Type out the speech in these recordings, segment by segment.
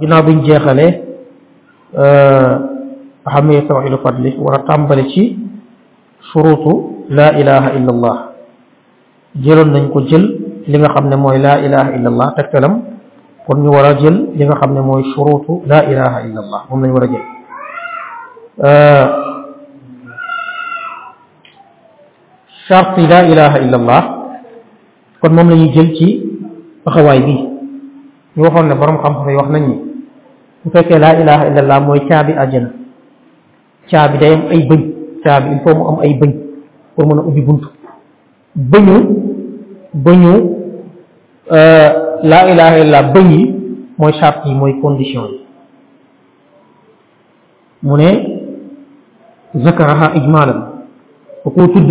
ginnaaw buñ jeexalee ahamiya euh, tawxidu fadli war a tàmbali ci surutu laa ilaha illa allah jëloon nañ ko jël li nga xam ne mooy laa ilaha illa allah tegtalam kon ñu war a jël li nga xam ne mooy surutu laa ilaha illa allah moom lañ war a jël euh, charte yi laa ilaha illa allah kon moom la ñuy jël ci taxawaay bi ñu waxoon ne borom xam-xam yi wax nañ ni bu fekkee laa ilaha illallah mooy caabi àjjana caabi day am ay bëñ caabi il faut mu am ay bëñ pour mën a ubbi buntu bëñu bëñu laa ilaha illallah bëñ yi mooy charte yi mooy condition yi mu ne zakaraha ijmalan da koo tudd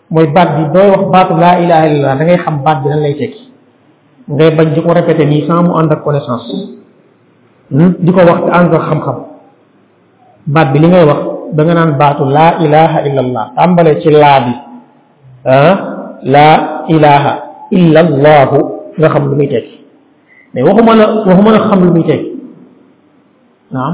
mooy baat bi dooy wax baatu laa ilaha illallah da ngay xam baat bi lan lay tekki ngay bañ di ko répété nii sans mu ànd ak connaissance di ko wax te ànd ak xam-xam baat bi li ngay wax da nga naan baatu laa ilaha illallah tàmbale ci laa bi ah laa ilaha illallahu nga xam lu muy tekki mais waxuma la waxuma la xam lu muy tekki naam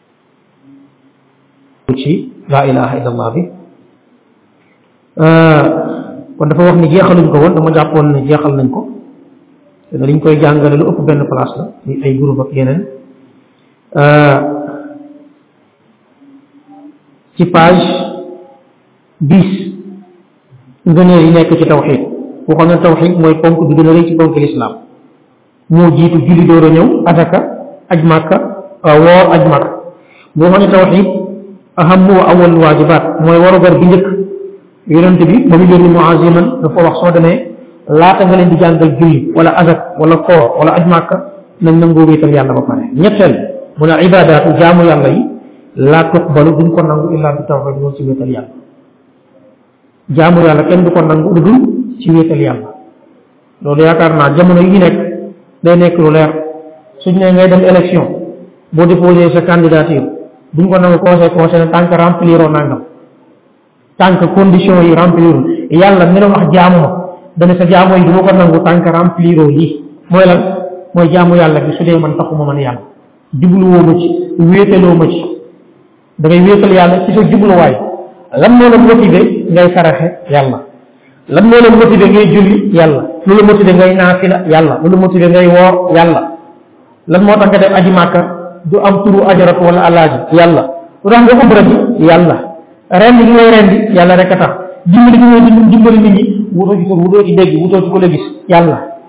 ci laa ilaha illallah bi kon dafa wax ni jeexaluñ ko woon dama jàppoon ne jeexal nañ ko te liñ koy jàngale lu ëpp benn place la ni ay groupe ak yeneen ci page dix ngëneel yi nekk ci tawxid waxoon na tawxid mooy ponk bi gën a rëy ci ponk lislaam moo jiitu julli door a ñëw ataka aj màkka woor aj màkka bu waxoon ne tawxid ahamu wa awal waajibaat mooy warugar bi njëkk yonent bi ba mu yónni Muaz Yaman dafa wax soo demee laata nga leen di jàngal julli wala azak wala koor wala aj màkka nañ nangoo wéetal yàlla ba pare ñetteel mu ne ibadaatu jaamu yàlla yi laa tuqbalu duñ ko nangu illaa bi tawxid loolu ci wéetal yàlla jaamu yàlla kenn du ko nangu lu dul ci wéetal yàlla loolu yaakaar naa jamono yi ñu nekk day nekk lu leer suñ ne ngay dem élection boo déposé sa candidature duñ ko nangu conseil conseil ne tant que rempliroo nangam tant que condition yi remplirul yàlla mi la wax jaamu ma dana sa jaamu yi du ma ko nangu tant que rempliroo yi mooy lan mooy jaamu yàlla bi su dee man taxuma man yàlla jubluwoo ma ci wéetaloo ma ci da ngay wéetal yàlla ci sa jubluwaay lan moo la motivé ngay saraxe yàlla lan moo la motivé ngay julli yàlla lu la motivé ngay naafila yàlla lu la motivé ngay woor yàlla lan moo tax nga def aji màkka du am turu ajaratu wala alaaji yàlla lu tax nga ubra ji yàlla rendi gi ngay rendi yàlla rek a tax dimbali gi ngay dimbali nit ñi wutoo ci tur wutoo ci dégg wutoo ci ko la gis yàlla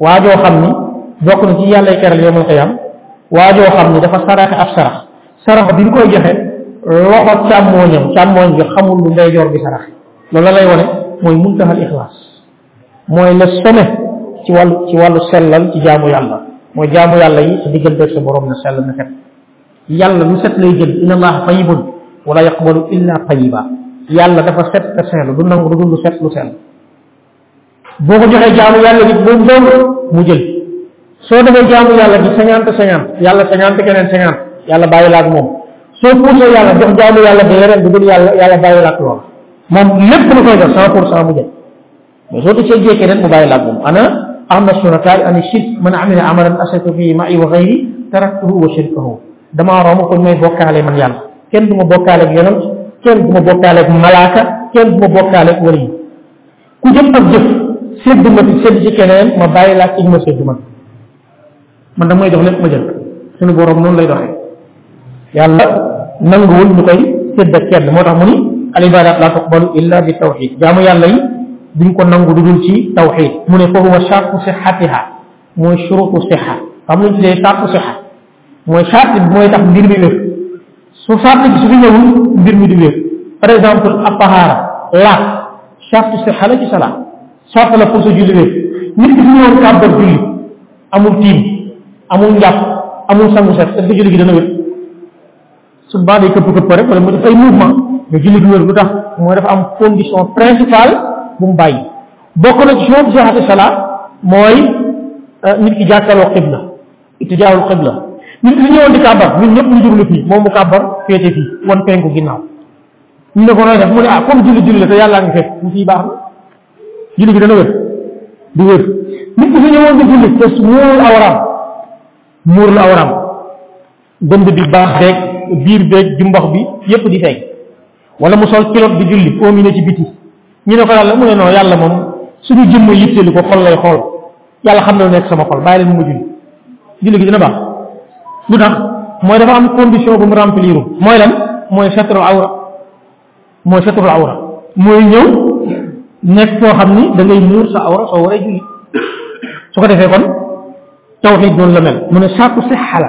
waajoo xam ni bokk na ci yàlla keral yowmal xiyam waajoo xam ni dafa saraxe ab sarax sarax bi ñu koy joxe loxo càmmooñam càmmooñ bi xamul lu ndeyjoor bi sarax loolu la lay wone mooy muntahal ixlaas mooy le sommet ci wàllu ci wàllu sellal ci jaamu yàlla mooy jaamu yàlla yi sa diggante ak sa borom na sell na set yàlla lu set lay jël inna allaha tayibun wala yaqbalu illa tayiba yàlla dafa set te sell du nangu du dul lu set lu sell boo ko joxee jaamu yàlla bi moom dong mu jël soo defee jaamu yàlla bi cinquante cinquante yàlla cinquante keneen cinquante yàlla bàyyi laak moom soo puusee yàlla jox jaamu yàlla bi yeneen bu dul yàlla yàlla bàyyi laak lool moom lépp lu koy def cent pour cent mu jël mais soo tëjee jee keneen mu bàyyi laak moom ana ahna sunataay ani shirk man amila amalan asaka fii ma'i wa xayri taraktuhu wa shirkahu damaa romb ko may bokkaale man yàlla kenn du ma bokkaale ak yonent kenn du ma bokkaale ak malaaka kenn du ma bokkaale ak wali ku jëf ak jëf sédd ma ci sédd ci keneen ma bàyyi laa ci ñu ma sédd man man damay jox lépp ma jël suñu borom noonu lay doxee yàlla nanguwul ñu koy sédd ak kenn moo tax mu ni al ibadat la tuqbalu illa bi tawxid jaamu yàlla yi duñ ko nangu du dul ci tawxid mu ne foofu wa shartu sixatiha mooy shurutu sixa xam nga ñu tuddee shartu sixa mooy charte bi mooy tax mbir mi wér su charte bi su fi ñëwul mbir mi di wér par exemple ab tahaara laat charte si xala ci salaat charte la pour sa julli wér nit ki su ñëwoon kàbbar julli amul tiim amul njàpp amul sangu set est-ce que julli gi dana wér su baa day këpp këpp rek wala mu def ay mouvement mais julli gi wér lu tax mooy dafa am condition principale bu mu bàyyi bokk na ci soo sihati salaat mooy nit ki jàkkaarloo xibla ittijaahul xibla nit ñi ñëwoon di kàbbar ñun ñëpp ñu jublu fii moom mu kàbbar féete fii wan penku ginnaaw ñu ne ko nooy def mu ne ah comme julli julli la te yàllaa ngi fekk mu fii baax na julli gi dana wér du wér nit ñi fi ñëwoon di julli te muurul awraam muurul awraam dënd bi baax beeg biir beeg jumbax bi yépp di feeñ wala mu sol kilot di julli oom yi ne ci biti ñu ne ko yàlla mu ne non yàlla moom suñu jëmm yitteelu ko xol lay xool yàlla xam na lu nekk sama xol bàyyi leen mu julli julli gi dina baax lu tax mooy dafa am condition bu mu remplir mooy lan mooy satru awra mooy satru awra mooy ñëw nekk koo xam ni da ngay muur sa awra soo waree julli su ko defee kon tawxiid noonu la mel mu ne sàkku si xala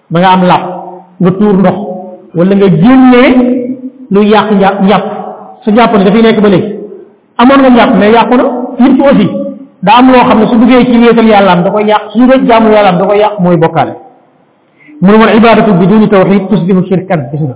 da nga am làpp nga tuur ndox wala nga génnee luy yàq njàpp njàpp su njàpp ne dafay nekk ba léegi amoon nga njàpp mais yàqu na nit ki aussi daa am loo xam ne su duggee ci wéetal yàlla am da koy yàq su duggee jaamu yàlla am da koy yàq mooy bokkaale mu ne wal ibadatu biduni tawxid tusbihu shirkan gis nga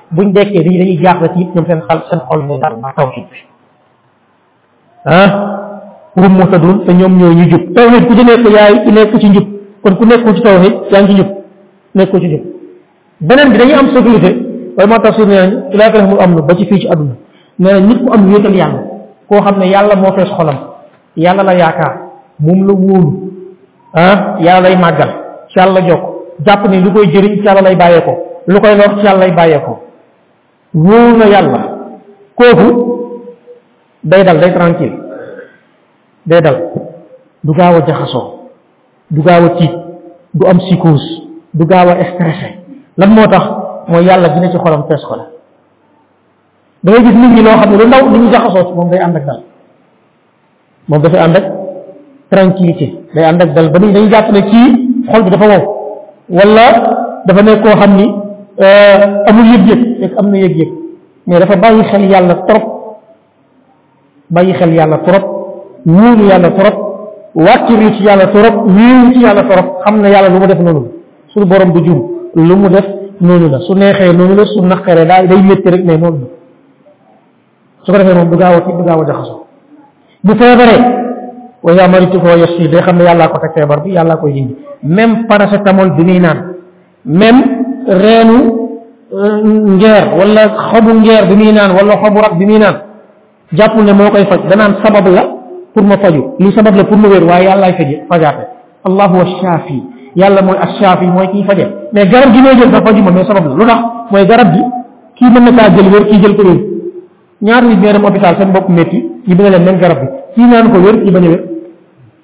buñ dekkee dañuy dañuy jaaxle ci it ñoom seen xal seen xol ne daal maa tawxiid bi ah rum moo tëddoon te ñoom ñoo ñu jub tawxiid ku ci nekk yaay ku nekk ci njub kon ku nekkul ci tawxiid yaa ngi ci njub nekkul ci njub beneen bi dañuy am sécurité waaye moo tax si nee nañ ilaaka lahumul amnu ba ci fii ci àdduna nee na nit ku am wéetal yàlla koo xam ne yàlla moo fees xolam yàlla la yaakaar moom la wóolu ah yàlla lay màggal ci yàlla jokk jàpp ni lu koy jëriñ ci yàlla lay bàyyee ko lu koy lor ci yàlla lay bàyyee ko wóolu na yàlla kooku day dal day tranquille day dal du gaaw a jaxasoo du gaaw a tiit du am psychose du gaaw a stressé lan moo tax mooy yàlla dina ci xolam fees ko la da ngay gis nit ñi loo xam ne lu ndaw li ñu jaxasoo ci moom day ànd ak dal moom dafay ànd ak tranquillité day ànd ak dal ba nit ñi dañuy jàpp ne kii xol bi dafa wow wala dafa nekk koo xam ni amul yëg-yëg fekk am na yëg-yëg mais dafa bàyyi xel yàlla trop bàyyi xel yàlla trop wóolu yàlla trop wàcciru ci yàlla trop wéeru ci yàlla trop xam ne yàlla lu mu def noonu la suñu borom bu jum lu mu def noonu la su neexee noonu la su naqaree daal day métti rek mais noonu la su ko defee moom du gaaw a tiit du gaaw a jaxasoo bu feebaree wa yaa maritu ko yos yi day xam ne yàllaa ko teg feebar bi yàllaa koy dindi même paracétamol bi muy naan même reenu ngeer wala xobu ngeer bi muy naan wala xobu rab bi muy naan jàppul ne moo koy faj danaan sabab la pour ma faju li sabab la pour ma wér waaye yàllaay faje fajaate allahu ashaafi yàlla mooy ashaafi mooy kiy faje mais garab gi may jël sax faju ma mais sabab la lu tax mooy garab gi kii mën na kaa jël wér kii jël ko wér ñaar nit ñoo dem hôpital seen bopp métti ñu bëgg leen même garab bi kii naan ko wér kii bañ a wér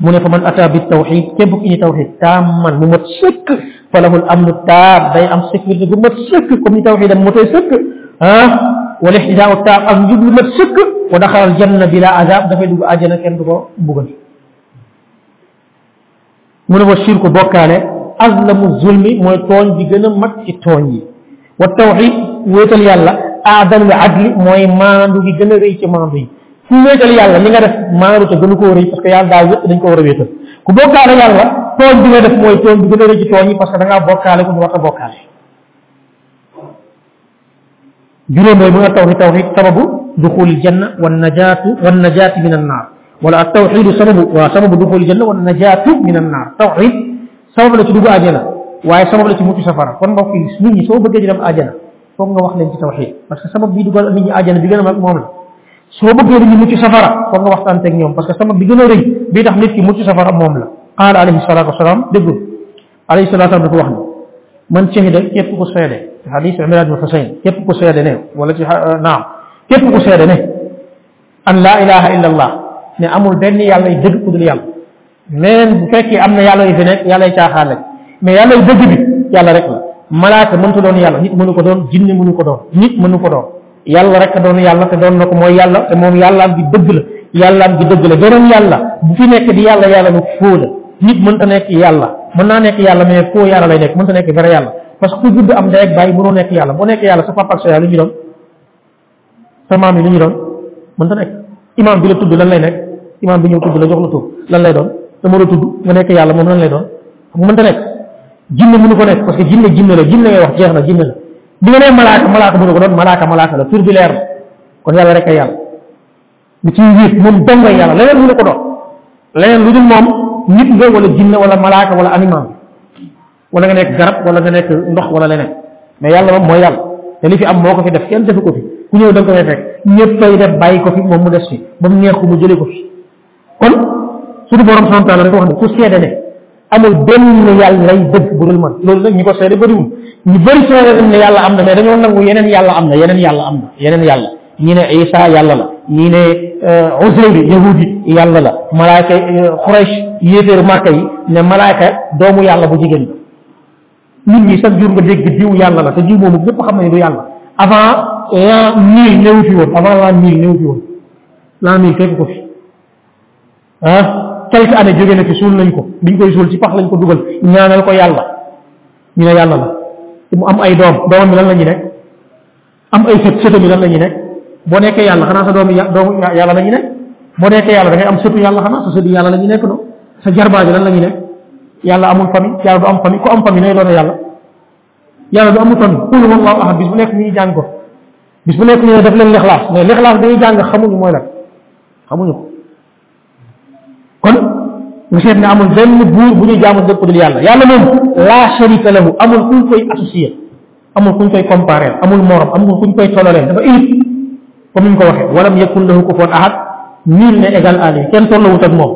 mu ne fa man ata bi tawxid képp ku ñu tawxid taam man mu mat sëkk fa lahul amnu taam day am sécurité bu mat sëkk comme ni tawxid am matee sëkk ah wala ixtidaau taam ak njub lu mat sëkk wa daxalal janna bila azab dafay dugg àjjana kenn du ko mbugal mu ne wa shirku bokkaale azlamu zulmi mooy tooñ bi gën a mag ci tooñ yi wa tawxid wéetal yàlla aadalul adli mooy maandu gi gën a rëy ci maandu yi ku wéetal yàlla li nga def maandu te gënu koo rëy parce que yàlla daa wéet dañ ko war a wéetal ku bokkaale yàlla tooñ bi nga def mooy tooñ bi gën a rëy ci tooñ yi parce que da ngaa bokkaale ku ñu war a bokkaale juróom mooy bu nga tawxid tawxid sababu duxul janna wa najaatu wa najaati min annaar wala at tawxidu sababu waa sababu duxul janna wa najaatu min annaar tawxid sabab la ci dugg àjjana waaye sabab la ci mucc safara kon mbokk yi nit ñi soo bëggee di dem àjjana foog nga wax leen ci tawxiid parce que sabab bi dugal nit ñi àjjana bi gën a mag moom la soo bëggee nit ñi mucc safara foog nga waxtaan teg ñoom parce que sabab bi gën a rëy bi tax nit ki mucc safara moom la qaala alayhi salaatu wasalaam déglu alayhi salaatu wasalaam dafa wax ne man shahida képp ku seede ci xadis imran bin xusayn képp ku seede ne wala ci naam képp ku seede ne an laa ilaha illa allah ne amul benn yàlla yu dëgg ku dul yàlla mais bu fekkee am na yàlla yu fi nekk yàlla yu caaxaan lañ mais yàlla yu dëgg bi yàlla rek la malaaka mënta doon yàlla nit mënu ko doon jinne mënu ko doon nit mënu ko doon yàlla rek a doon yàlla te doon na ko mooy yàlla te moom yàllaam bi dëgg la yàllaam bi dëgg la beneen yàlla bu fi nekk di yàlla yàlla lu foo la nit mënta nekk yàlla mën naa nekk yàlla mais foo yàlla lay nekk mënta nekk vrai yàlla parce que ku judd am day ak bàyyi mënoo nekk yàlla boo nekk yàlla sa papa ak sa yaay lu ñu doon sa maam yi li ñu doon mën ta nekk imaam bi la tudd lan lay nekk imaam bi ñëw tudd la jox la tur lan lay doon te moo la tudd nga nekk yàlla moom lan lay doon xam nga mën ta nekk jinne mënu ko nekk parce que jinne jinne la jinne ngay wax jeex na jinne la bi nga nee malaaka malaaka mënu ko doon malaaka malaaka la tur bi leer na kon yàlla rek ay yàlla li ciy wéet moom dong ngay yàlla leneen mënu ko doon leneen lu dul moom nit nga wala jinne wala malaaka wala animal wala nga nekk garab wala nga nekk ndox wala leneen mais yàlla moom mooy yàlla te li fi am moo ko fi def kenn defu ko fi ku ñëw da nga ko fay fekk ñëppay def bàyyi ko fi moom mu des fi ba mu neex ko mu jëlee ko fi kon suñu borom subhanahu wa taala dafa wax ne ku seede ne amul benn yàlla lay dëgg bu dul man loolu nag ñi ko seede bëriwul ñu bëri seede ne yàlla am na mais dañoo nangu yeneen yàlla am na yeneen yàlla am na yeneen yàlla ñi ne Isa yàlla la ñi ne euh, Uzayr yahudi yàlla la malaayka euh, Quraysh yéeféer Màkka yi ne malaayka doomu yàlla bu jigéen la nit ñi sax jur nga dégg diw yàlla la te diw moomu ñëpp xam nañu du yàlla avant l'an mille néew fi woon avant l'an mille néew fi woon l'an mille fekk ko fi ah quelques années jóge na fi suul nañ ko biñ koy suul ci pax lañ ko dugal ñaanal ko yàlla ñu ne yàlla la mu am ay doom doomam bi lan la ñu nekk am ay sët sëtam yi lan la ñuy nekk boo nekkee yàlla xanaa sa doomi doomu yàlla la ñuy nekk boo nekkee yàlla da ngay am sëtu yàlla xanaa sa sëtu yàlla la ñuy nekk no sa jarbaa bi lan la ñuy nekk yàlla amul famille yàlla du am famille ku am famille nay doone yàlla yàlla du amul famille qul wallahu ahad bis bu nekk ñuy jàng ko bis bu nekk ñu ne def leen lixlaas mais lixlaas dañuy jàng xamuñu mooy lan xamuñu ko kon nga seet ne amul benn buur bu ñuy jaamu dëkk dul yàlla yàlla moom laa sharika lahu amul kuñ koy associé amul kuñ koy comparé amul morom amul kuñ koy toloré dafa unique comme ni ñu ko waxee walam yakun lahu kufuwan ahad nul n'est égal à lui kenn tollawut ak moom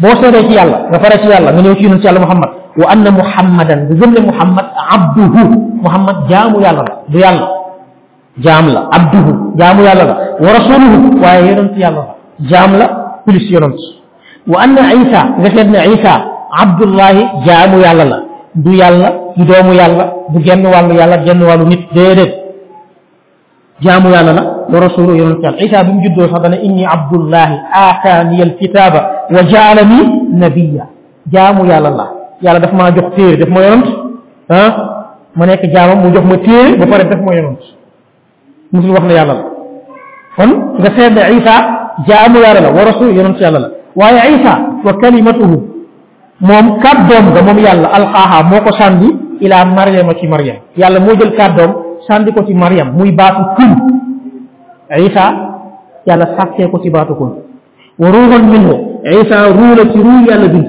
boo seetee ci yàlla nga pare ci yàlla nga ñëw ci yonent ci yàlla muhammad wa anna muhammadan nga gëm ne muhammad abduhu muhammad jaamu yàlla la du yàlla jaam la abduhu jaamu yàlla la wa rasuluhu waaye yonent yàlla la jaam la plus yonent wa anna isa nga seet ne isa abdullahi jaamu yàlla la du yàlla du doomu yàlla du genn wàllu yàlla genn wàllu nit déedéet jaamu yàlla la wa rasulu yonent yàlla isa bi mu juddoo sax dana inni abdullahi aataani alkitaba wa jaalani nabiya jaamu yàlla la yàlla daf maa jox téere daf ma yonent ah ma nekk jaamam mu jox ma téere ba pare def ma yonent musul wax ne yàlla la kon nga seet ne isa jaamu yàlla la wa rasul yonent yàlla la waaye isa wa kalimatuhu moom kàddoom nga moom yàlla alxaaha moo ko sàndi ila mariama ci mariam yàlla moo jël kàddoom sàndi ko ci mariam muy baatu kun isa yàlla sàkkee ko ci baatu kun wa ruuxun minhu isa ruu la ci ruu yàlla bind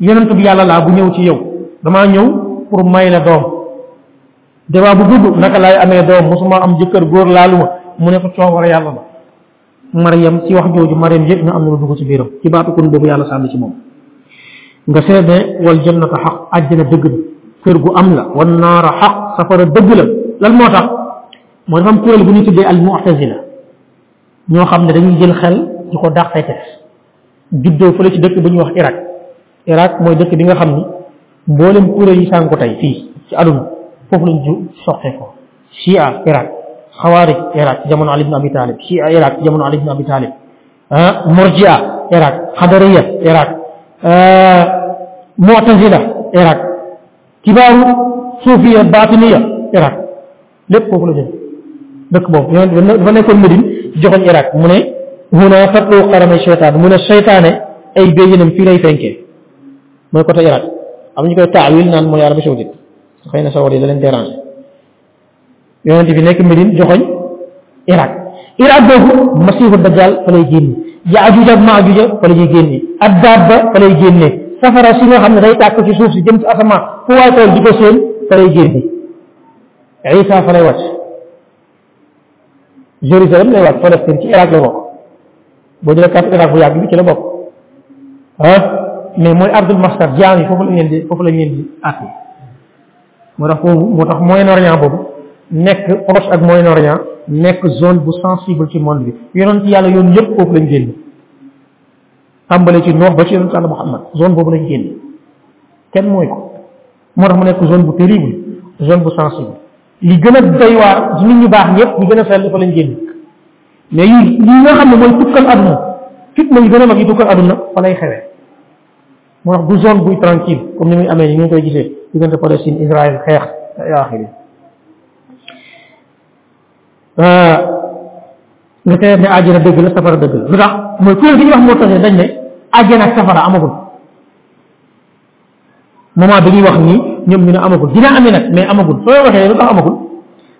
yonent bi yàlla laa bu ñëw ci yow damaa ñëw pour may la doom débat bu gudd naka laay amee doom mosuma am jëkkër góor laaluma mu ne ko coowar yàlla la Mariam ci wax jooju Mariam yëpp ñu am na lu dugg ci biiram ci baatu kon boobu yàlla sànni ci moom nga seet ne wal jannata xaq àjjana dëgg la kër gu am la wan naara xaq safara dëgg la lan moo tax moo dafa am kuréel bu ñu tuddee al mu'tazila ñoo xam ne dañuy jël xel di ko dàqee test juddoo fële ci dëkk bu ñuy wax Irak Irak mooy dëkk bi nga xam ni mboolem kuréel yi sànku tey fii ci aduna foofu lañ ju soqee ko chia Irak xawaarij Irak ci jamono Ali ibn Abi Talib chia Irak ci jamono Ali ibn Abi Talib ah morjia Irak xadariya Irak mu'tazila Irak kibaaru suufiya batiniya Irak lépp foofu la jëm dëkk boobu yonent ba nekkoon Médine joxoñ Irak mu ne huna fatlu xaramay seytaan mu ne seytaane ay béjjënam fii lay fenkee mooy côté Irak am ñu koy taawil naan mooy Arabie Saoudite xëy na sawar yi la leen déranger yonent bi nekk Médine joxoñ Irak Irak boobu masiihu dajjal fa lay génn yaajuj ak maajuj fa la ñuy génne ak daabba fa lay génne safara si nga xam ne day tàkk ci suuf si jëm ci asamaan fu waay tool di ko seen fa lay génne Isa fa lay wàcc Jérusalem lay wàcc Palestine ci Irak la bokk boo jëlee carte Irak bu yàgg bi ci la bokk ah mais mooy ardul mahsar jaam yi foofu lañ leen di foofu lañ leen di àtte moo tax foofu moo tax Moyen-Orient boobu nekk proche ak Moyen-Orient nekk zone bu sensible ci monde bi yonent yàlla yoon yëpp foofu lañ génn tàmbale ci noox ba ci yonent yàlla Muhammad zone boobu lañ génn kenn mooy ko moo tax mu nekk zone bu terrible zone bu sensible li gën a doy waar ci nit ñu baax ñëpp ñu gën a sell fa lañ génn mais yi yi nga xam ne mooy tukkal aduna fitna yi gën a mag yi tukkal aduna fa lay xewee moo tax du zone buy tranquille comme ni muy amee ni ñu koy gisee diggante Palestine Israël xeex ila axiri nga tey ne àjjana dëgg la safara dëgg la lu tax mooy kuréel gi ñu wax moo tax dañ ne àjjana ak safara amagul moment bi ñuy wax nii ñoom ñu ne amagul dina ami nag mais amagul soo waxee lu tax amagul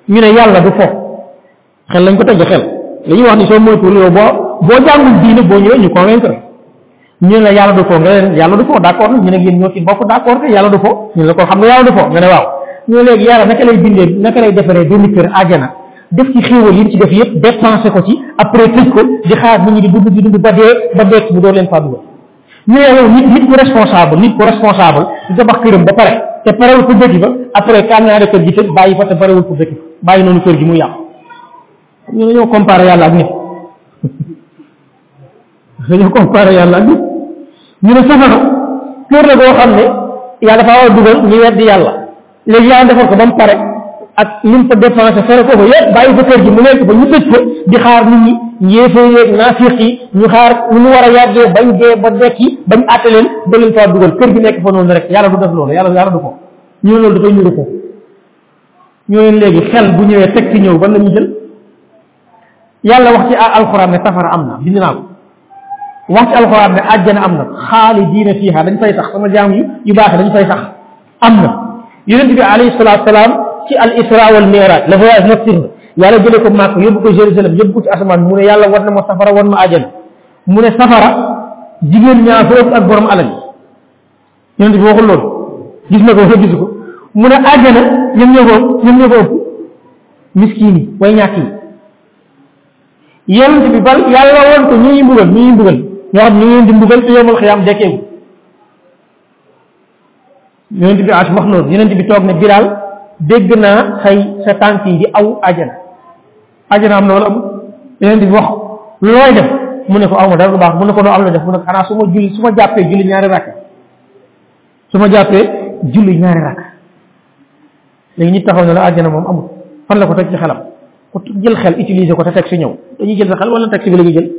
ñu ne yàlla du fo xel lañ ko tegg xel li ñuy wax ni soo moytuwul yow boo boo jàngul diine boo ñëwee ñu convaincre ñu ne la yàlla du fo nga leen yàlla du fo d' accord ñu ne yéen ñoo ci bokk d' accord yàlla du fo ñu ne la ko xam nga yàlla du fo nga ne waaw ñu ne léegi yàlla naka lay bindee naka lay defaree benn kër àjjana def ci xéewal yi ci def yëpp dépensé ko ci après tëj ko di xaar nit ñi di dund di dund ba dee ba dekk bu doo leen faa dugal ñu ne yow nit nit ku responsable nit ku responsable di tabax këram ba pare te parewul pour dëkk ba après kañ naa kër gi te bàyyi fa te parewul pour dëkk bàyyi noonu kër gi mu yàqu ñu dañoo comparé yàlla ak nit dañoo comparé yàlla ak nit ñu ne safara kër la boo xam ne yàlla dafa war a dugal ñu weddi yàlla léegi yaa defar ko ba mu pare ak lim fa dépensé fere ko ko yëpp bàyyi ko kër gi mu nekk ba ñu tëj ko di xaar nit ñi yéefee yeeg naafiq yi ñu xaar ñu mu war a yàggee bañ dee ba dekki bañ àtte leen ba leen faa dugal kër gi nekk fa noonu rek yàlla du def loolu yàlla yàlla du ko ñu ne loolu dafay ñuru ko ñoo leen léegi xel bu ñëwee teg ci ñëw ban la ñuy jël yàlla wax ci alxuraan ne safara am na bind naa ko wax ci alxuraan ne àjjana am na xaalidiina fiiha dañ fay sax sama jaam yu yu baax dañ fay sax am na yonent bi alayhi salaatu salaam ci al isra wal mi'raj le voyage nocturne yàlla jëlee ko Màkka yóbbu ko Jérusalem yóbbu ko ci asamaan mu ne yàlla war na ma safara war ma àjjana mu ne safara jigéen ñaa fa ëpp ak borom alal yi yonent bi waxul loolu gis na ko wala gisu ko mu ne àjjana ñoom ñoo ko ñoom ñoo ko ëpp miskin yi way ñàkk yi yonent bi bal yàlla woon ko ñu ngi mbugal ñu ngi mbugal ñoo xam ñu ngi leen di mbugal te yowmal xiyaam dekkeewu yonent bi as wax noonu yonent bi toog ne bilaal dégg naa say sa tànk yi di aw àjjana àjjana am na wala amul yeneen di wax looy def mu ne ko aw ma dara lu baax mu ne ko noo am na def mu ne ko xanaa su ma julli su ma jàppee julli ñaari rakk su ma jàppee julli ñaari rakk léegi ñu taxaw ne la àjjana moom amul fan la ko teg ci xelam ku jël xel utiliser ko te teg si ñëw dañuy jël sa xel wala teg si bi la ñuy jël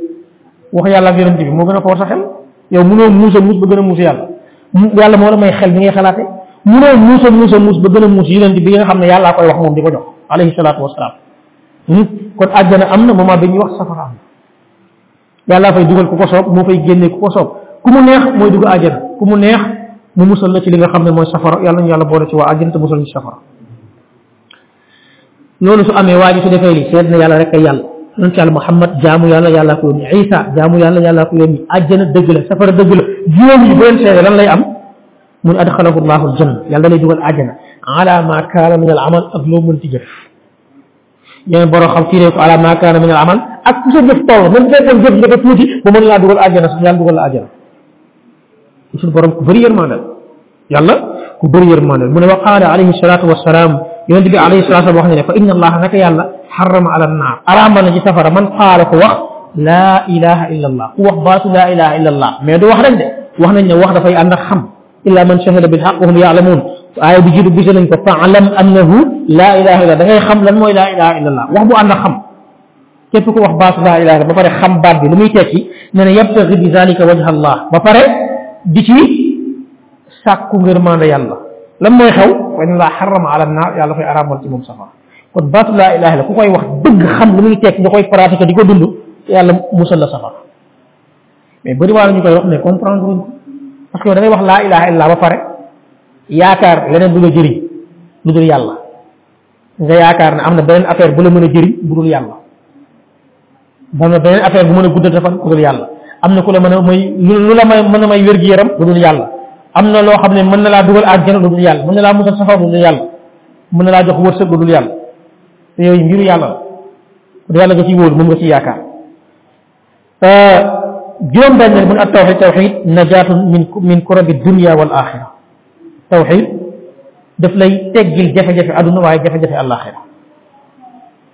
wax yàlla ak yonent bi moo gën a foor sa xel yow munoo muusa muus ba gën a muus yàlla yàlla moo la may xel bi ngay xalaate munoo muusa muusa muus ba gën a muus yonent bi nga xam ne yàllaa koy wax moom di ko jox alayhi salaatu wasalaam kon àjjana am na moment bi ñuy wax safara am na yàlla fay dugal ku ko soob moo fay génne ku ko soob ku mu neex mooy dugg àjjana ku mu neex mu musal la ci li nga xam ne mooy safara yàlla ñu yàlla boole ci waa àjjana te musal ñu ci safara loolu su amee waa ji su defee lii seet na yàlla rek ay yàlla yonent yàlla Muhammad jaamu yàlla yàlla ko yónni Isa jaamu yàlla yàlla ko yónni àjjana dëgg la safara dëgg la juróom yi bu leen seede lan lay am mun adxalahu llahu aljanna yàlla lay dugal àjjana ala ma kaana min al amal ak loo mënti jëf yeneen borom xam tiiree ko ala ma kaana min al amal ak ku sa jëf toll même bu fekkoon jëf dafa tuuti ba mën laa dugal àjjana sax yàlla dugal la àjjana suñu borom ku bëri yërmandal yàlla ku bëri yërmandal mu ne wa qaala alayhi salaatu wasalaam yonente bi alayhi salaatu wax ne ne fa inna allaha naka yàlla xarama ala annaar araama na ci safara man qaala ko wax laa ilaha illa allah ku wax baatu laa ilaha illa allah mais du wax rek de wax nañ ne wax dafay ànd ak xam illa man shahida bil haqq wa hum yaalamuun aaya bi jiitu gise nañ ko faalam annahu laa ilaha illa da ngay xam lan mooy laa ilaha illa allah wax bu ànd ak xam képp ku wax baatu laa ilaha ba pare xam baat bi lu muy tekki ne ne yabtagi bi zalika wajha allah ba pare di ci sàkku ngërmaande yàlla lan mooy xew wa inna laa xarama ala naar yàlla koy araamal ci moom safara kon baatu laa ilaha illa ku koy wax dëgg xam li muy tekk nga koy pratiquer di ko dund yàlla musal la safar mais bëri waa la ñu koy wax mais comprendre wuñ parce que da ngay wax laa ilaha illa ba pare yaakaar leneen du la jëriñ lu dul yàlla nga yaakaar ne am na beneen affaire bu la mën a jëriñ bu dul yàlla ba na beneen affaire bu mën a guddal sa fan ku dul yàlla am na ku la mën a may lu la may mën a may wér-gi-yaram ku dul yàlla am na loo xam ne mën na laa dugal àjjana ku dul yàlla mën na laa musal safar ku dul yàlla mën na laa jox wërsëg ku dul yàlla te yooyu mbiru yàlla la ku dul yàlla nga ciy wóolu moom nga ciy yaakaar juróom benn mun at tawxid tawxid najaatun min min kurabi dunia wal axira tawxid daf lay teggil jafe-jafe àdduna waaye jafe-jafe àllaaxira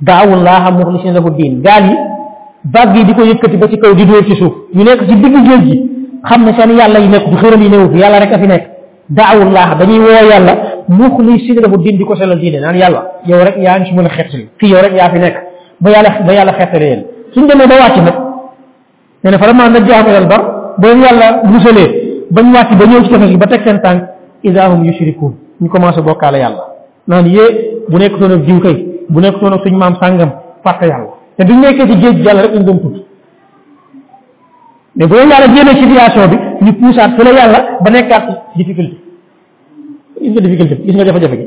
daawu laaha muxlisina lahu diin gaal yi vague yi di ko yëkkati ba ci kaw di dóor ci suuf ñu nekk ci digg géej gi xam ne seen yàlla yi nekk du xëram yi newut yàlla rek a fi nekk daawu laaha dañuy woo yàlla muxlisina lahu diin di ko sellal diine naan yàlla yow rek yaa ñu si mën a xettali fii yow rek yaa fi nekk ba yàlla ba yàlla xettali leen suñ demee ba wàcc nag nee na fa lamma najjaahum ilal bar ba leen yàlla musalee bañ wàcc ba ñëw ci tefes gi ba teg seen tànk idaa hum yushrikuun ñu commencé bokkaale yàlla naan yée bu nekk toon ak diw kay bu nekk toon ak suñu maam sàngam fàtte yàlla te duñ nekkee ci géej yàlla rek lañ doon tudd mais bu leen yàlla génnee situation bi ñu puusaat fële yàlla ba nekkaat ci difficulté gis nga difficulté gis nga jafe-jafe gi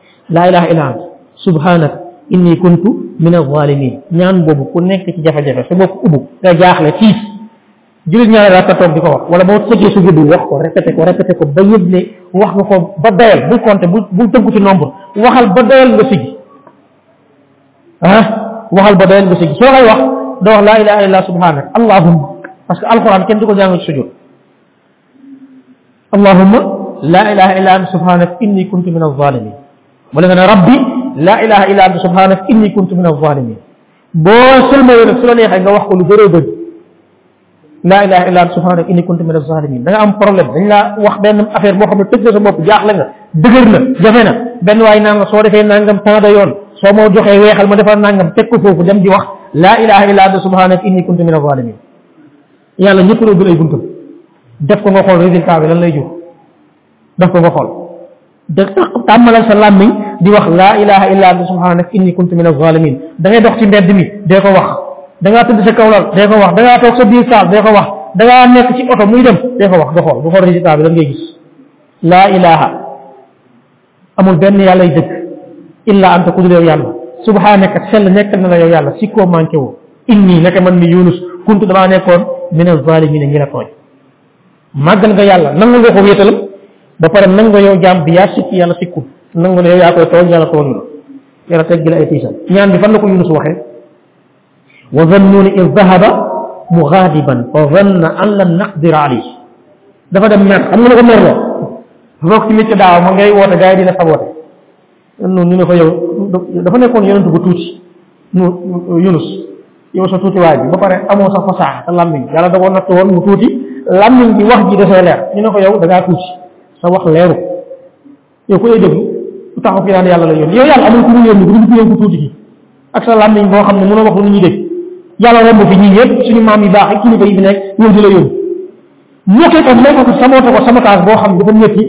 laa ilaha illa anta subhanaka inni kuntu min az-zalimin ñaan boobu ku nekk ci jafe-jafe sa bopp ubbu nga jaaxle tiis jullit ñaari rakka toog di ko wax wala boo sëggee su juddu wax ko répété ko répété ko ba yëg ne wax nga ko ba doyal bul compter bul bul tënku ci nombre waxal ba doyal nga sigi ah waxal ba doyal nga sigi soo koy wax doo wax laa ilaha illa subhanak allahumma parce que alquran kenn du ko jàng ci sujud allahumma la ilaha illa anta subhanak inni kuntu min alzalimin wala nga ne rabbi la ilaha illa anta subhanak inni kuntu min alzalimin boo sëlmayoo nag su la neexee nga wax ko lu bëree bëri la ilaha illa anta subhanak inni kuntu min alzalimin da nga am problème dañ laa wax benn affaire boo xam ne tëj na sa bopp jaaxle nga dëgër na jafe na benn waay naan la soo defee nangam temps de yoon soo ma joxee weexal ma defal nangam teg ko foofu dem di wax la ilaha illa anta subhanak inni kuntu min alzalimin yàlla ñëpp la ubbil ay buntam def ko nga xool résultat bi lan lay jur def ko nga xool da tàmmalal sa làmmiñ di wax laa ilaha illa anta subhanaka inni kuntu min az-zalimin da ngay dox ci mbedd mi dee ko wax da ngaa tëdd sa kaw lal dee ko wax da ngaa toog sa biir saal dee ko wax da ngaa nekk ci oto muy dem dee ko wax nga xool nga xool résultat bi lan ngay gis laa ilaha amul benn yàlla yu dëkk illa anta ku dul yow yàlla subhanaka sell nekkal na la yow yàlla si koo manqué woo inni naka man mi yunus kuntu damaa nekkoon min az-zalimin ñi la tooñ màggal nga yàlla nangu nga ko wéetalam ba pare nangu nga yow jaam bi yaa sikki yàlla sikku nangu ne yow yaa koy tooñ yàlla tooñu la yàlla teggil ay tiisal ñaan bi fan la ko yunus waxee wa zannuuni iz zahaba mugaadiban fa zanna an lan naqdir alayhi dafa dem mer xam nga lu ko mer loo bokk ci métier daaw ma ngay woote gars yi dina saboote noonu ñu ne ko yow dafa nekkoon yonent bu tuuti nu yunus yow sa tuuti waay bi ba pare amoo sa fasaa sa làmmiñ yàlla da ko natt woon mu tuuti làmmiñ bi wax ji desee leer ñu ne ko yow da ngaa tuuti sa wax leeru yow ku lay déglu lu taxaw fi naan yàlla la yónni yow yàlla amul ku ñu yónni bu dul ku tuuti gi ak sa làmmiñ boo xam ne mënoo wax lu ñuy dégg yàlla romb fi ñii yëpp suñu maam yi baax ak kilifa yi fi nekk ñëw di la yónni moo koy ko may ko samoote ko sabotage boo xam ne dafa métti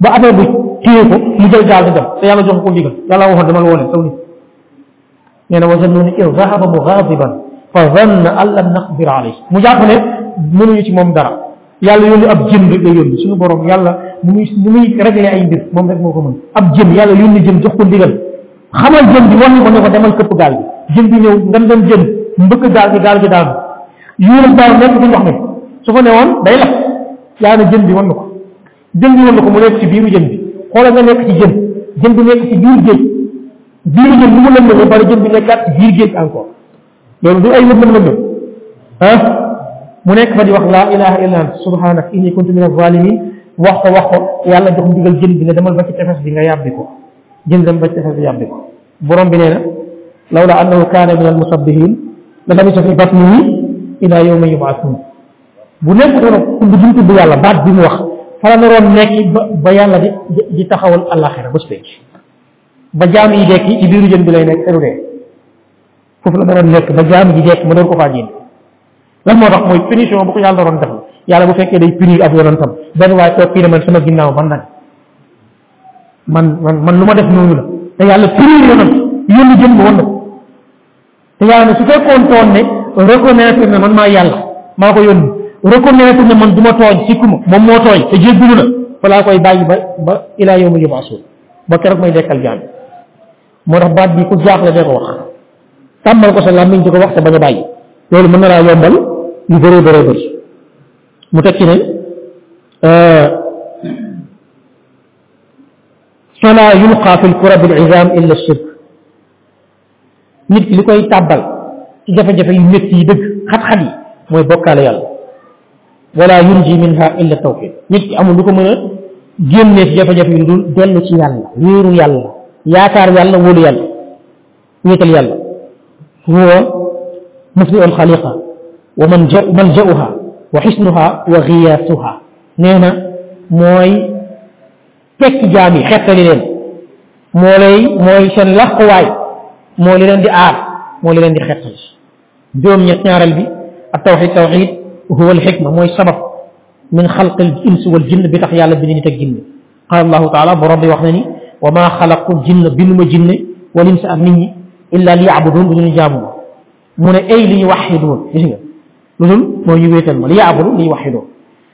ba affaire bi téye ko mu jël gaal di dem te yàlla jox ko ndigal yàlla waxoon dama la woone saw nit nee na wasan noonu il zahaba mughadiban fa zanna an lam naqdir alayh mu jàpp ne mënuñu ci moom dara yàlla yónni ab jën rek la yónni suñu borom yàlla mu muy mu muy réglé ay mbir moom rek moo ko mën ab jën yàlla yónni jën jox ko ndigal xamal jën bi wan ko ne ko demal këpp gaal bi jën bi ñëw ngan doon jën mbëkk gaal gi gaal gi daanu yuuram daaw nekk ci ndox mi su ko ne woon day lakk yaa ne jën bi wan na ko jën bi woon na ko mu nekk ci biiru jën bi xoola nga nekk ci jën jën bi nekk ci biir géej biiru jën bu mu lëndëm ba pare jën bi nekkaat ci biir géej encore loolu du ay lëndëm lëndëm ah mu nekk fa di wax laa ilaha illa ant subhanak inni kuntu min azalimin wax ko wax ko yàlla jox ndigal jën bi ne demal ba ci tefes bi nga yàbbi ko jën dem ba ci tefes bi yàbbi ko borom bi nee na lawla annahu kaana min almusabbihin la labisa fi batnihi ila yawmi yub'athun bu nekk woon tudd bi mu tudd yàlla baat bi mu wax fa la naroon nekk ba ba yàlla di di taxawal àllaaxira ba spéc ba jaam yi dekk ci biiru jën bi lay nekk teru dee foofu la naroon nekk ba jaam yi dekk ma doon ko faa génn lan moo tax mooy punition bu ko yàlla naroon defal yàlla bu fekkee day punir ab yonentam benn waaye toog fii ne man sama ginnaaw man nag man man man lu ma def noonu la te yàlla punir yonent yónni jën bi woon na ko te yàlla ne su fekkoon toon ne reconnaître ne man maa yàlla maa ko yónni reconnaître ne man du ma tooñ sikkuma moom moo tooñ te jéggulu na falaa koy bàyyi ba ba ilaa yow ma yóbbaasuul ba keroog may dekkal jaam moo tax baat bi ku jaaxle dee ko wax tàmmal ko sa làmmiñ di ko wax te bañ a bàyyi loolu mën na laa yombal yu bëree bëree bëri mu teg ci ne fala yulqa fi lkurabi alizam illa shirk nit li koy tàbbal ci jafe-jafe yu métti yi dëgg xat-xat yi mooy bokkaale yàlla wala yunji minha illa tawxid nit ki amul lu ko mën a génnee ci jafe-jafe yu dul dellu ci yàlla wéeru yàlla yaakaar yàlla wóolu yàlla wéetal yàlla huwa mufdi al xaliqa wa man ja man jauha wa xisnuha wa xiyaasuha nee na mooy tekki jaam yi xettali leen moo lay mooy seen làquwaay moo li leen di aar moo li leen di xettali juróom ñett ñaareel bi ak tawxid tawxid huwa alxikma mooy sabab min xalqi al ins wal jinn bi tax yàlla bind nit ak jinn qaala allahu taala borom bi wax na ni wa maa xalaqu jinn binduma jinn wal ins ak nit ñi illa li yabudun bu ñu jaamu mu ne ay li ñu waxidoon gis nga lu dul mooy ñu wéetal ma li yaabudu li ñu waxidoon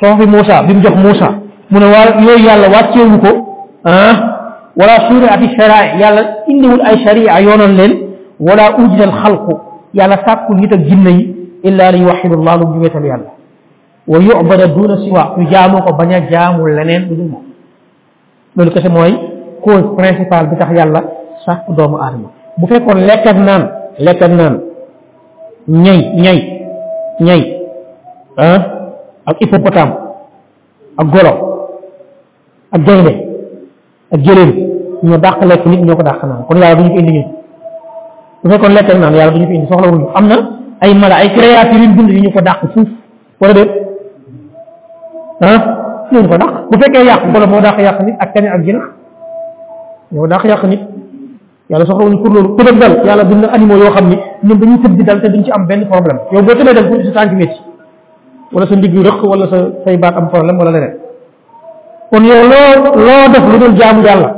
soo fi Moussa bi mu jox Moussa mu ne waa yooyu yàlla wàcceewu ko ah wala suriati sharai yàlla indiwul ay sharia yoonal leen wala ujida al xalqu yàlla sàkku nit ak jinne yi illa li yuwaxidu llah lu ñu wetal yàlla wa yubada duna siwa ñu jaamoo ko bañ a jaamu leneen lu dul moom loolu kese mooy cause principale bi tax yàlla sàkk doomu aadama bu fekkoon lekk ak naan lekk ak naan ñay ñay ñay ah ak hippopotame ak golo ak gaynde ak jëleen ñoo dàq lekk nit ñoo ko dàq naan kon yàlla du ñu ko indi ñun bu fekkoon lekk ak naan yàlla du ñu ko indi soxla wuñu am na ay mala ay créature yu bind yu ñu ko dàq fuuf wala déet ah ñooñu ko dàq bu fekkee yàq mbooloo moo dàq yàq nit ak kañe ak ginax ñoo dàq yàq nit yàlla soxlawuñu pour loolu tëbal dal yàlla bind na animaux yoo xam ni ñoom dañuy tëb di dal te duñ ci am benn problème yow boo tëbee dal pour sa tànk métti wala sa ndigg rëq wala sa say baat am problème wala leneen kon yow loo loo def lu dul jaamu yàlla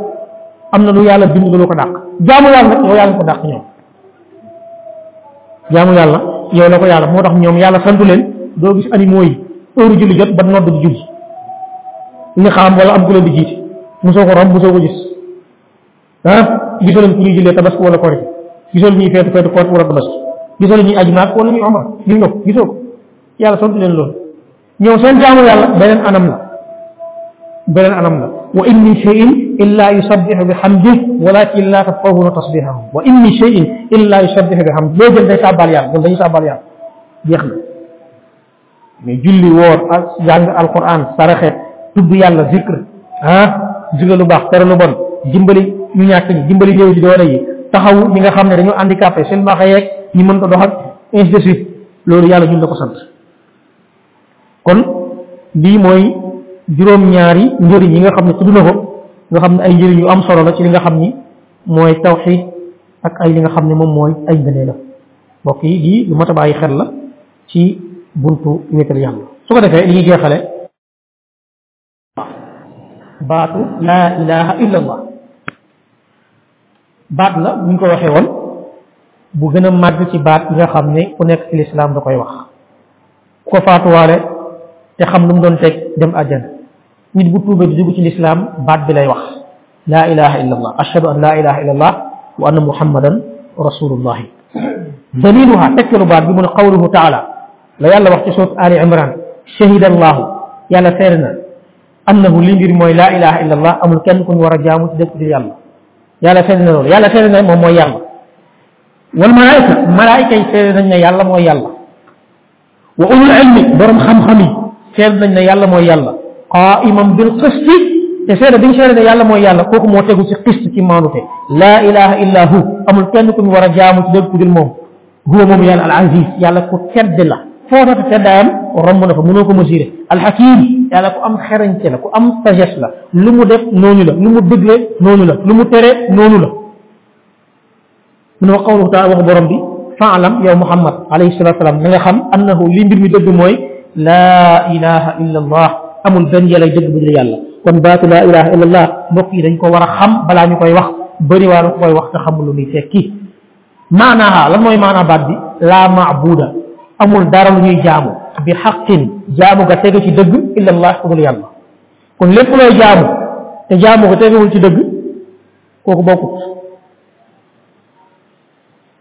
am na lu yàlla bind lu ko dàq jaamu yàlla nag yow yaa ngi ko dàq ñoom jaamu yàlla yow la ko yàlla moo tax ñoom yàlla santu leen doo gis animaux yi heure julli jot ba nodd di julli li xaam wala am ku leen di jiite mosoo ko romb mosoo ko gis ah gisoo leen ku ñuy jullee tabaski wala kori gisoo leen ñuy feetu feetu koor wala tabaski gisoo leen ñuy aji naat wala ñuy omar gis nga ko gisoo ko yàlla santu leen loolu ñoom seen jaamu yàlla beneen anam la beneen anam la wa in min cheyin illa yusabbihu bi hamdih walakin la tafqahuna tasbihahum wa in min cheyin illa yusabbihu bi hamdih loo jël day sàbbaal yàlla ñoom dañuy sàbbaal yàlla jeex na mais julli woor ak jàng alquran saraxe tudd yàlla zikr ah digle lu baax tere lu bon dimbali ñu ñàkk ñi dimbali néew ji doole yi taxawu ñi nga xam ne dañoo handicapé seen maaxa yeeg ñi mën ko doxal ainsi de suite loolu yàlla ñun la ko sant kon lii mooy juróom-ñaari njëriñ yi nga xam ne tudd na ko nga xam ne ay njëriñ yu am solo la ci li nga xam ni mooy tawxiid ak ay li nga xam ne moom mooy ay ngëneel la mbokk yi lii lu mat a bàyyi xel la ci buntu wéetal yàlla su ko defee li ñuy jeexale baatu laa ilaha illa allah baat la ñu ko waxee woon bu gën a màgg ci baat yi nga xam ne ku nekk ci lislaam da koy wax ku ko faatuwaale te xam lu mu doon teg dem àjjana nit bu tuubee di dugg ci lislaam baat bi lay wax laa ilaha illa allah ashhadu an laa ilaha illa allah wa anna muhammadan rasulullahi daliluha tekkalu baat bi mu ne qawluhu taala la yàlla wax ci surat ali imran shahida allahu yàlla seere na annahu li mbir mooy laa ilaha illa allah amul kenn ku ñu war a jaamu ci dëkk di yàlla yàlla seere na loolu yàlla seere na moom mooy yàlla wal malaayika malaayika yi seere nañ ne yàlla mooy yàlla wa ulul ilmi borom xam-xam yi seede nañ ne yàlla mooy yàlla qaiman bil qisti te seede bi ñu seede ne yàlla mooy yàlla kooku moo tegu ci qist ci maanute laa ilaha illa hu amul kenn ku ñu war a jaamu ci dëgg ku dul moom huwa moom yàlla al aziz yàlla ku tedd la foo nata teddaayam romb na fa mënoo ko mesurer al hakim yàlla ku am xerañte la ku am sagesse la lu mu def noonu la lu mu digle noonu la lu mu tere noonu la mu ne wa qawluhu taala wax borom bi faalam yow muhammad alayhi salatu salaam na nga xam annahu li mbir mi dëgg mooy laa ilaha illa allah amul benn yàlla dëgg bu dul yàlla kon baatu laa ilaha illa allah mbokk yi dañ ko war a xam balaa ñu koy wax bëri waa ko koy wax te xamul lu muy tekki maanaaha lan mooy maanaa baat bi laa maabuda amul dara lu ñuy jaamu bi xaqin jaamu ga tege ci dëgg illa allah ku dul yàlla kon lépp looy jaamu te jaamu ga tegewul ci dëgg kooku bokkut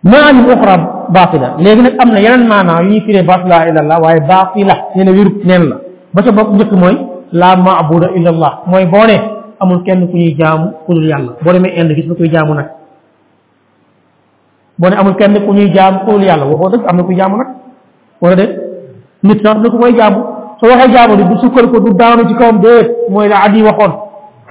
maani uxra baatila léegi nag am na yeneen maanaa yu ñuy firee baat laa ila allah waaye baatila nee na wérut neen la ba ca bokk njëkk mooy laa maabuda illa allah mooy boo ne amul kenn ku ñuy jaamu ku dul yàlla boo demee Inde gis nga koy jaamu nag boo ne amul kenn ku ñuy jaam ku dul yàlla waxoo dëgg am na kuy jaamu nag wala de nit sax am na ku koy jaamu soo waxee jaamu ni du sukkal ko du daanu ci kawam déet mooy la adi waxoon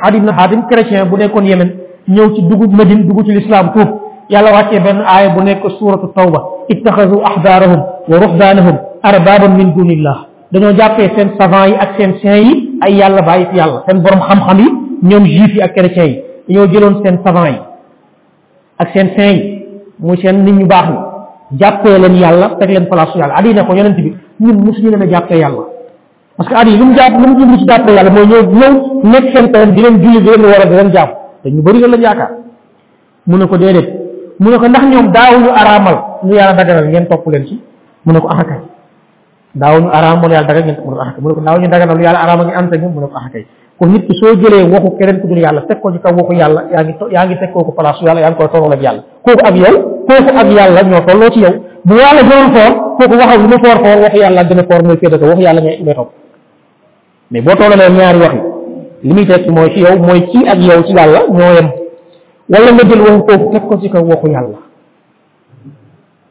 adi na xaatim chrétien bu nekkoon yemen ñëw ci dugub madine dugg ci l'islam tuub yàlla wàccee benn aaya bu nekk suratu tawba ittaxasu ahbaarahum wa ruhbaanahum arbaaban min dunillah dañoo jàppee seen savant yi ak seen saint yi ay yàlla bàyyi fi yàlla seen borom xam-xam yi ñoom juif yi ak chrétiens yi dañoo jëloon seen savant yi ak seen fin yi muy seen nit ñu baax ñi jàppee leen yàlla teg leen place yàlla adi ne ko yonent bi ñun mosuñu leen a jàppee yàlla parce que adi lu mu jàpp lu mu jublu ci jàppee yàlla mooy ñëw ñëw nekk seen payam di leen julli di leen war a di leen jàpp te ñu bëri loolu lañ yaakaar mu ne ko déedéet mu ne ko ndax ñoom daawuñu araamal lu yàlla daganal ngeen topp leen ci mu ne ko axakay daawuñu araam moom yàlla dagal ngeen mu ne ko ah kay mu ne ko daawuñu daganal lu yàlla araam a ngi ànd ak ñoom mu ne ko ah kay kon nit ki soo jëlee waxu keneen ku dul yàlla teg ko ci kaw waxu yàlla yaa ngi yaa ngi teg kooku place yàlla yaa ngi koy tolloo ak yàlla kooku ak yow kooku ak yàlla ñoo tolloo ci yow bu yàlla gënoon foor kooku waxam lu mu foor foor waxu yàlla gën a foor mooy féete ko waxu yàlla ngay ngay topp mais boo tollalee ñaari wax yi li muy tekki mooy ci yow mooy ci ak yow ci yàlla ñoo yem wala nga jël waxu kooku teg ko ci kaw waxu yàlla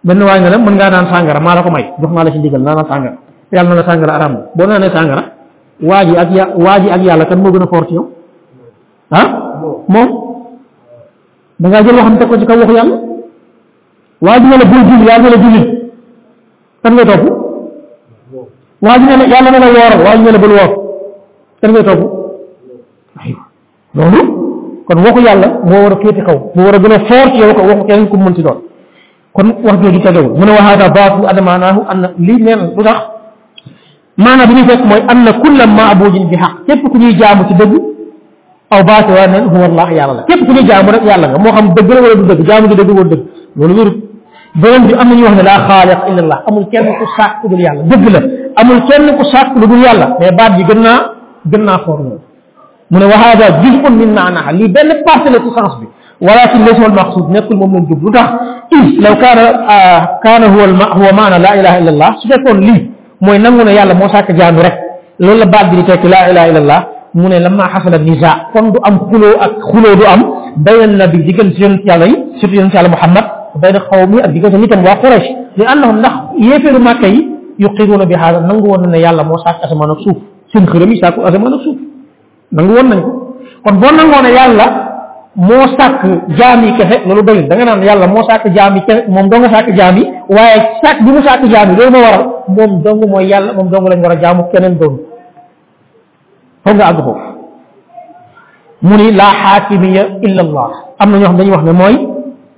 benn waay nga dem mën ngaa naan sàngara maa la ko may jox naa la ci ndigal naa la sàngara yàlla na la sàngara araam na boo naanee sàngara waa ji ak ya waa ji ak yàlla kan moo gën a fort yow ah moom da ngaa jël waxam teg ko ci kaw waxu yàlla waa ji ne la bul julli yàlla ne la julli kan ngay topp waa ji ne la yàlla ne la wooral waa ji ne la bul woor kan ngay topp loolu kon waxu yàlla moo war a féete kaw moo war a gën a foor ci yow ko waxu keneen ku mën ci doon kon wax jooju tegewul mu ne waxaata baatu adamaanaahu anna lii nee na lu tax maanaam bi ñu fekk mooy anna kulla maabudin bi xaq képp ku ñuy jaamu ci dëgg aw baatu waa neen huwa allah yàlla la képp ku ñuy jaamu rek yàlla nga moo xam dëgg la wala du dëgg jaamu gi dëgg wala dëgg loolu wérut beneen bi am na ñuy wax ne laa xaaliq illa allah amul kenn ku sàkk ku dul yàlla dëgg la amul kenn ku sàkk lu dul yàlla mais baat bi gën naa gën naa foor loolu mu ne wa hada juz'un min maanaha lii benn partie la ci sens bi walakin laysa al maqsud nekkul moom lañ jub lu tax is law kaana kaana huwa huwa maana la ilaha illa allah su fekkoon lii mooy nangu ne yàlla moo sàkk jaandu rek loolu la baat bi di tekki laa ilaha illallah mu ne lama xasala nisa kon du am xuloo ak xuloo du am bayna nabi diggante si yonent yàlla yi surtout yonent yàlla Muhammad bayna xaw mi ak diggante nitam waa Quraysh li annahum ndax yéeféeru Màkka yi yuqiruuna bi haada nangu woon na ne yàlla moo sàkk asamaan ak suuf seen xërëm yi sàkku asamaan ak suuf nangu woon nañ ko kon boo nangoo ne yàlla moo sàkk jaam yi kese loolu doyul da nga naan yàlla moo sàkk jaam yi kese moom doo nga sàkk jaam yi waaye sàkk bi mu sàkk jaam yi loolu moo waral moom dong mooy yàlla moom dong lañ war a jaamu keneen doon foog nga àgg foofu mu ni laa xaakimiya illa allah am na ñoo xam dañuy wax ne mooy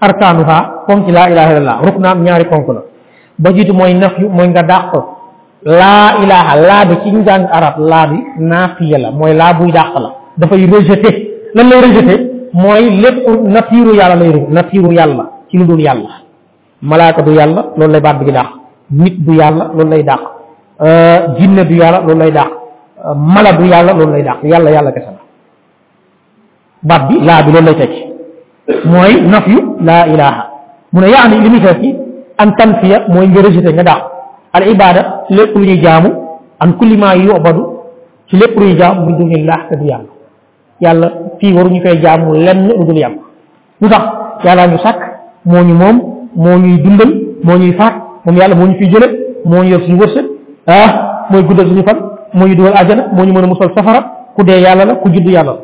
arkaanuha ponk laa ilaha illallah ruknaam ñaari ponk la ba jiitu mooy naf yu mooy nga dàq laa ilaha laa bi ci njàng arab laa bi naafiya la mooy laa buy dàq la dafay rejeté lan lay rejeté mooy lépp natiiru yàlla lay rejeté natiiru yàlla ci lu dul yàlla malaaka du yàlla loolu lay baat bi di dàq nit du yàlla loolu lay dàq euh, jinne du yàlla loolu lay dàq euh, mala du yàlla loolu lay dàq yàlla yàlla kese la baat bi laa bi loolu lay tekki mooy naf yu laa ilaha mu ne yaani li muy tekki an tanfiya mooy nga rejeté nga daax al ibada ci lépp lu ñuy jaamu an kulli ma yubadu ci lépp lu ñuy jaamu min dunillah te du yàlla yàlla fii waruñu fay jaamu lenn lu dul yàlla lu tax yàlla ñu sàkk moo ñu moom moo ñuy dundal moo ñuy faat moom yàlla moo ñu fiy jële moo ñu yor suñu wërsëg ah mooy guddal suñu fan moo ñu dugal àjjana moo ñu mën a musal safara ku dee yàlla la ku judd yàlla la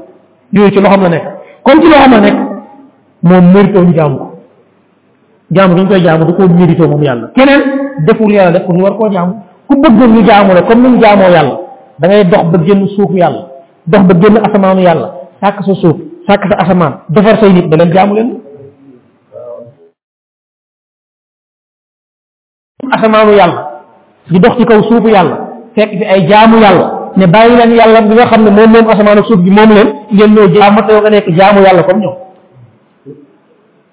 yooyu ci loxoom la nekk comme ci loxoom la nekk moom mérito ñu jaamu ko jaamu gi ñu koy jaamu du ko mérito moom yàlla keneen deful yàlla def ko ñu war koo jaamu ku bëgg ñu jaamu la comme ni ñu jaamoo yàlla da ngay dox ba génn suufu yàlla dox ba génn asamaanu yàlla sàkk sa suuf sàkk sa asamaan defar say nit da leen jaamu leen asamaanu yàlla di dox ci kaw suufu yàlla fekk fi ay jaamu yàlla ne bàyyi leen yàlla bi nga xam ne moom moom asamaanu suuf bi moom leen ngeen ñëw jaamu te yow nga nekk jaamu yàlla comme ñoom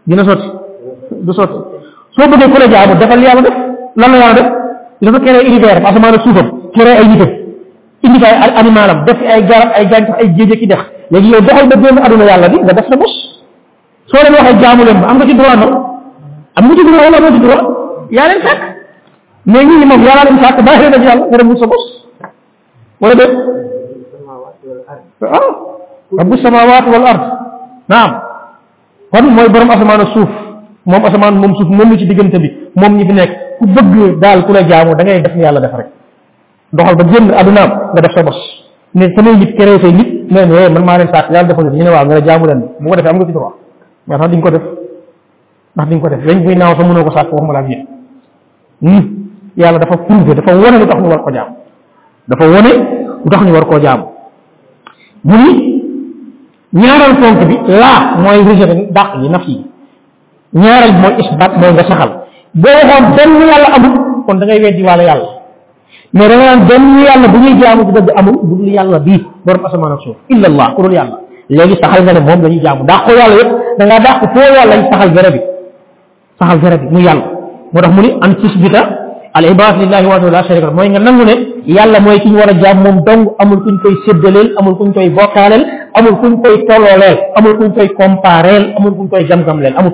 dina sotti du sotti soo bëggee ku la jaamu defal yàlla def lan la yàlla def dafa créé univers am asamaan ak suufam créé ay nitam indi fi ay animalam def fi ay garab ay gàncax ay géej ki dex léegi yow doxal ba génn aduna yàlla bi nga def sa bos soo leen waxee jaamu leen ma am nga ci droit non am nga ci droit wala amoo ci droit yaa leen sàkk mais ñii moom yàlla leen sàkk bàyyi leen ak yàlla nga dem wut sa bos wala déet ah rabbu samawaat wal ard naam kon mooy borom asamaan ak suuf moom asamaan moom suuf moom lu ci diggante bi moom ñi fi nekk ku bëgg daal ku la jaamu da ngay def ni yàlla def rek doxal ba génn adunaam nga def sa bos ne samay nit créé say nit ne ne man maa leen sàkk yàlla defal ñu ne waaw nga ne jaamu leen bu ko defee am nga ci droit mais tax di nga ko def ndax di nga ko def weñ buy naaw sa mënoo ko sàkk waxuma la ak nit nit yàlla dafa prouvé dafa wone lu tax ñu war ko jaam dafa wone lu tax ñu war koo jaam mu ni ñaareel fonk bi laa mooy rejeté dàq yi naf yi ñaareel bi mooy isbaat mooy nga saxal boo waxoon benn yàlla amul kon da ngay weddi wàlla yàlla mais da nga naan benn yàlla bu ñuy jaamu ci dëgg amul bu dul yàlla bii borom asamaan ak suuf illa allah ku dul yàlla léegi saxal nga ne moom la ñuy jaamu dàq ko yàlla yëpp da ngaa dàq foo yàlla yi saxal garab yi saxal garab yi mu yàlla moo tax mu ni an tusbita al ibad lillahi wahdahu la sharika mooy nga nangu ne yàlla mooy ki ñu war a jaam moom dong amul kuñ koy séddaleel amul kuñ koy bokkaaleel amul kuñ koy tollooleel amul kuñ koy compareel amul kuñ koy gam-gamleel amul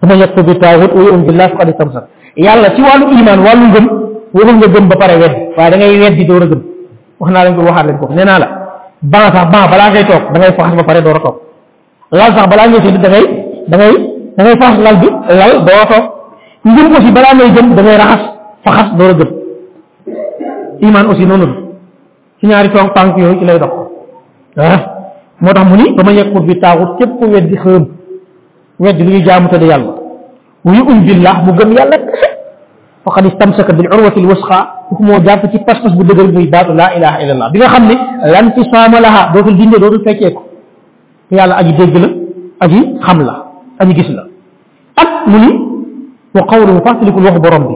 su ma yegg bi taaxut wa yu'min billah faqad istamsak yàlla ci wàllu iman wàllu ngëm waxul nga gëm ba pare weddi waaye da ngay weddi door a gëm wax naa leen ko waxaat leen ko nee naa la ban sax ban balaa ngay toog da ngay faxas ba pare door a toog lal sax balaa ngay tëdd da ngay da ngay da ngay faxas lal bi lal door a toog ngëm aussi balaa ngay gëm da ngay raxas faxas door a gëm iman aussi noonu la ci ñaari tong tànk yooyu ci lay dox ah moo tax mu ni ba ma yekkut bi taaxut képp ko weddi xërëm weddi lu ñuy jaamu te di yàlla wa yu'min billah mu gëm yàlla kese faqad istamsaka bil urwati lwusqa kooku moo jàpp ci pas-pas bu dëgër muy baatu laa ilaha illa allah bi nga xam ne lan fi saama laha dootul dinde dootul feccee ko te yàlla aji dégg la aji xam la aji gis la ak mu ni wa qawluhu fàttalikul waxu borom bi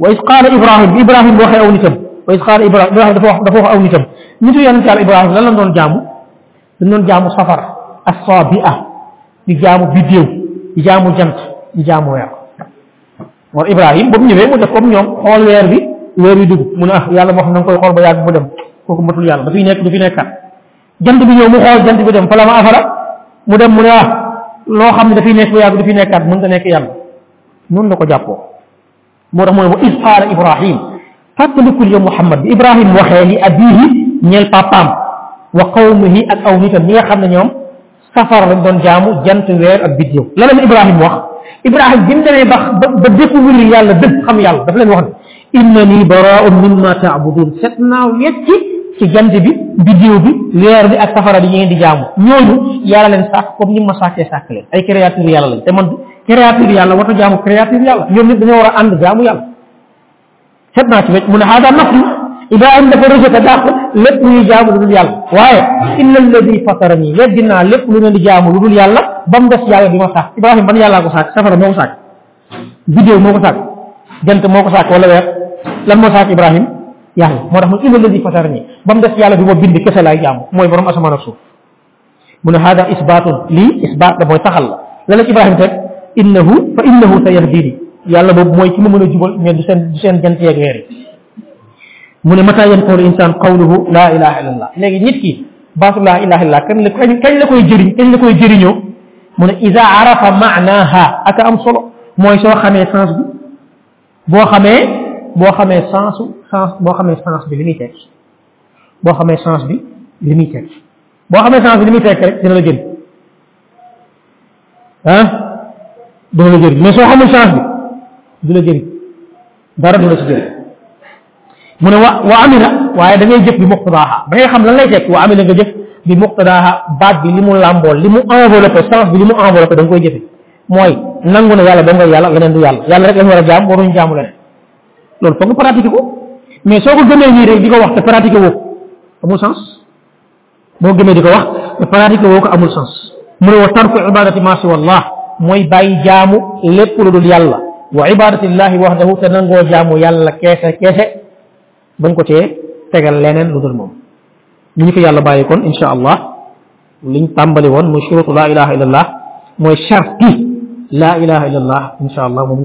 wa is qaala ibrahim bi ibrahim boo waxee aw nitam wa is qaala ibrahim ibrahim dafa wax dafa wax aw nitam nitu yonent yàlla ibrahim lan la doon jaamu dañ doon jaamu safar as-sabi'a di jaamu biddéew di jaamu jant di jaamu weer moom ibrahim ba mu ñëwee mu def comme ñoom xool weer bi weer wi dugg mu ne ah yàlla moo xam na nga koy xool ba yàgg mu dem kooku matul yàlla dafay nekk du fi nekkaat jant bi ñëw mu xool jant bi dem fala ma afara mu dem mu ne ah loo xam ne dafay nekk ba yàgg du fi nekkaat mën nga nekk yàlla noonu la ko jàppoo moo tax mu ne wa is qaala ibrahim fàttalikul yow muhammad bi ibrahim waxee li abihi ñeel papaam wa qawmihi ak aw nitam ñi nga xam ne ñoom safara lañ doon jaamu jant weer ak biddiw la leen ibrahim wax ibrahim bi mu demee ba ba découvrir yàlla dëgg xam yàlla dafa leen wax ne innani baraa'un mimma ta'budun set naa wecci ci jant bi biddiw bi weer bi ak safara bi ñu ngeen di jaamu ñooñu yàlla leen sàkk comme ni ma sàkkee sàkk leen ay créature yàlla lañ te man créature yàlla wata jaamu créature yàlla ñoom nit dañoo war a ànd jaamu yàlla seet naa ci wet mu ne hada nafsi ibrahim dafa rejeté dàq lépp luy jaamu lu dul yàlla waaye illa alladi fatarani weddi naa lépp lu ne di jaamu lu dul yàlla ba mu des yàlla bi ma sàkk ibrahim ban yàllaa ko sàkk safara moo ko sàkk vidéo moo ko sàkk jant moo ko sàkk wala weer lan moo sàkk ibrahim yàlla moo tax mu illa alladi fatarani ba mu des yàlla bi ma bind kese laay jaamu mooy borom asamaan ak suuf mu ne hada isbaatun lii isbaat la mooy saxal la la la ci Ibrahima teg innahu fa innahu sa yahdini yàlla boobu mooy ki ma mën a jubal mais du seen du seen jant yeeg weer yi mu ne mata yan qawlu insaan qawluhu laa ilaha illa allah léegi nit ki baatu laa ilaha illa kañ la kañ kañ la koy jëriñ kañ la koy jëriñoo mu ne ida arafa maanaha aka am solo mooy soo xamee sens bi boo xamee boo xamee sensu sens boo xamee sens bi li muy tekki boo xamee sens bi li muy tekk boo xamee sens bi li muy tekk rek dina la jëriñ ah dina la jëriñ mais soo xamul sens bi du la jëriñ dara du la ci jëriñ mu ne wa wa amila waaye da ngay jëf bi muqtadaaha da ngay xam lan lay tekk wa amila nga jëf bi muqtadaaha baat bi li mu làmboo li mu enveloppé sens bi li mu enveloppé da nga koy jëfe mooy nangu ne yàlla dong nga yàlla leneen du yàlla yàlla rek lañu war a jaam waruñu jaamu leneen loolu foog nga pratiquer ko mais soo ko gëmee nii rek di ko wax te pratiquer woo ko amul sens boo gëmee di ko wax te pratiquer woo ko amul sens mu ne wa tarku ibadati ma siwa allah mooy bàyyi jaamu lépp lu dul yàlla wa ibadatillahi wahdahu te nangoo jaamu yàlla keese keese bañ ko cee tegal leneen lu dul moom li ñu ko yàlla bàyyi kon insha allah liñ tàmbali woon mu shurutu la ilaha illallah mooy sharti la ilaha illallah insha allah moom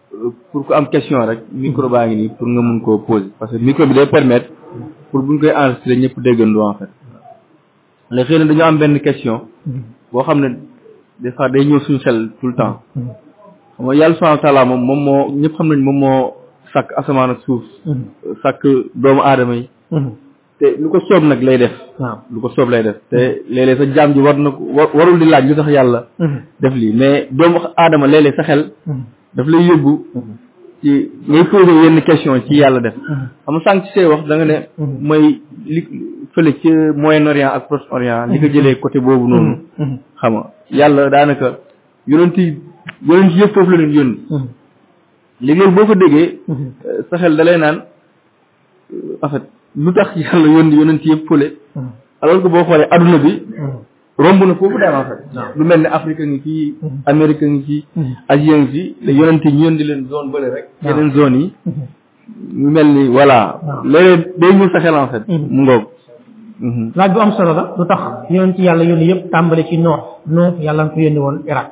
pour ku am question rek micro baa ngi nii pour nga mun koo poser parce que micro bi day permettre pour buñ koy enregistrer ñëpp déggandoo en fait léegi xëy na dañoo am benn question boo xam ne des fois day ñëw suñu xel tout le temps xam nga yàlla subhanahu wa taala moom moom moo ñëpp xam nañ moom moo sàkk asamaan ak suuf sàkk doomu aadama yi te lu ko soob nag lay def waaw lu ko soob lay def te léeg-léeg sa jaam ji war na ko wa- warul di laaj lu tax yàlla def lii mais doomu aadama léeg-léeg sa xel daf lay yóbbu ci ngay poser yenn question ci yàlla def xam nga sànq ci say wax da nga ne mooy li fële ci Moyen Orient ak Proche Orient li ko jëlee côté boobu noonu xam nga yàlla daanaka yonent yi yonent yëpp foofu la leen yónni léegi loolu boo ko déggee sa xel da lay naan en fait lu tax yàlla yónni yonent yëpp fële alors que boo xoolee adduna bi romb na foofu daal en fait lu mel ne Afrique ngi fii Amérique ngi fii Asie ngi fii la yonent ñu yónni leen zone bële rek yeneen zone yi mu mel ni voilà léeg-léeg day ñëw sa xel en fait mu ngoog laaj bu am solo la lu tax yonent yàlla yónni yëpp tàmbale ci noox noox yàlla nga ko yónni woon Irak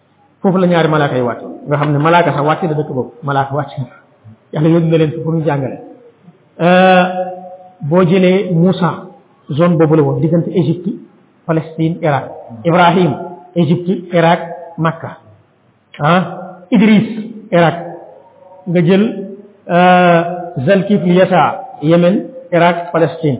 foofu la ñaari malaaka yi wàcc nga xam ne malaaka sax wàcc na dëkk boobu malaaka wàcc na yàlla yónni na leen fi pour ñu jàngale boo jëlee Moussa zone boobu la woon diggante Égypte Palestine Irak Ibrahim Égypte Irak Makka ah Idris Irak nga jël Zalkifli Yasa Yemen Irak Palestine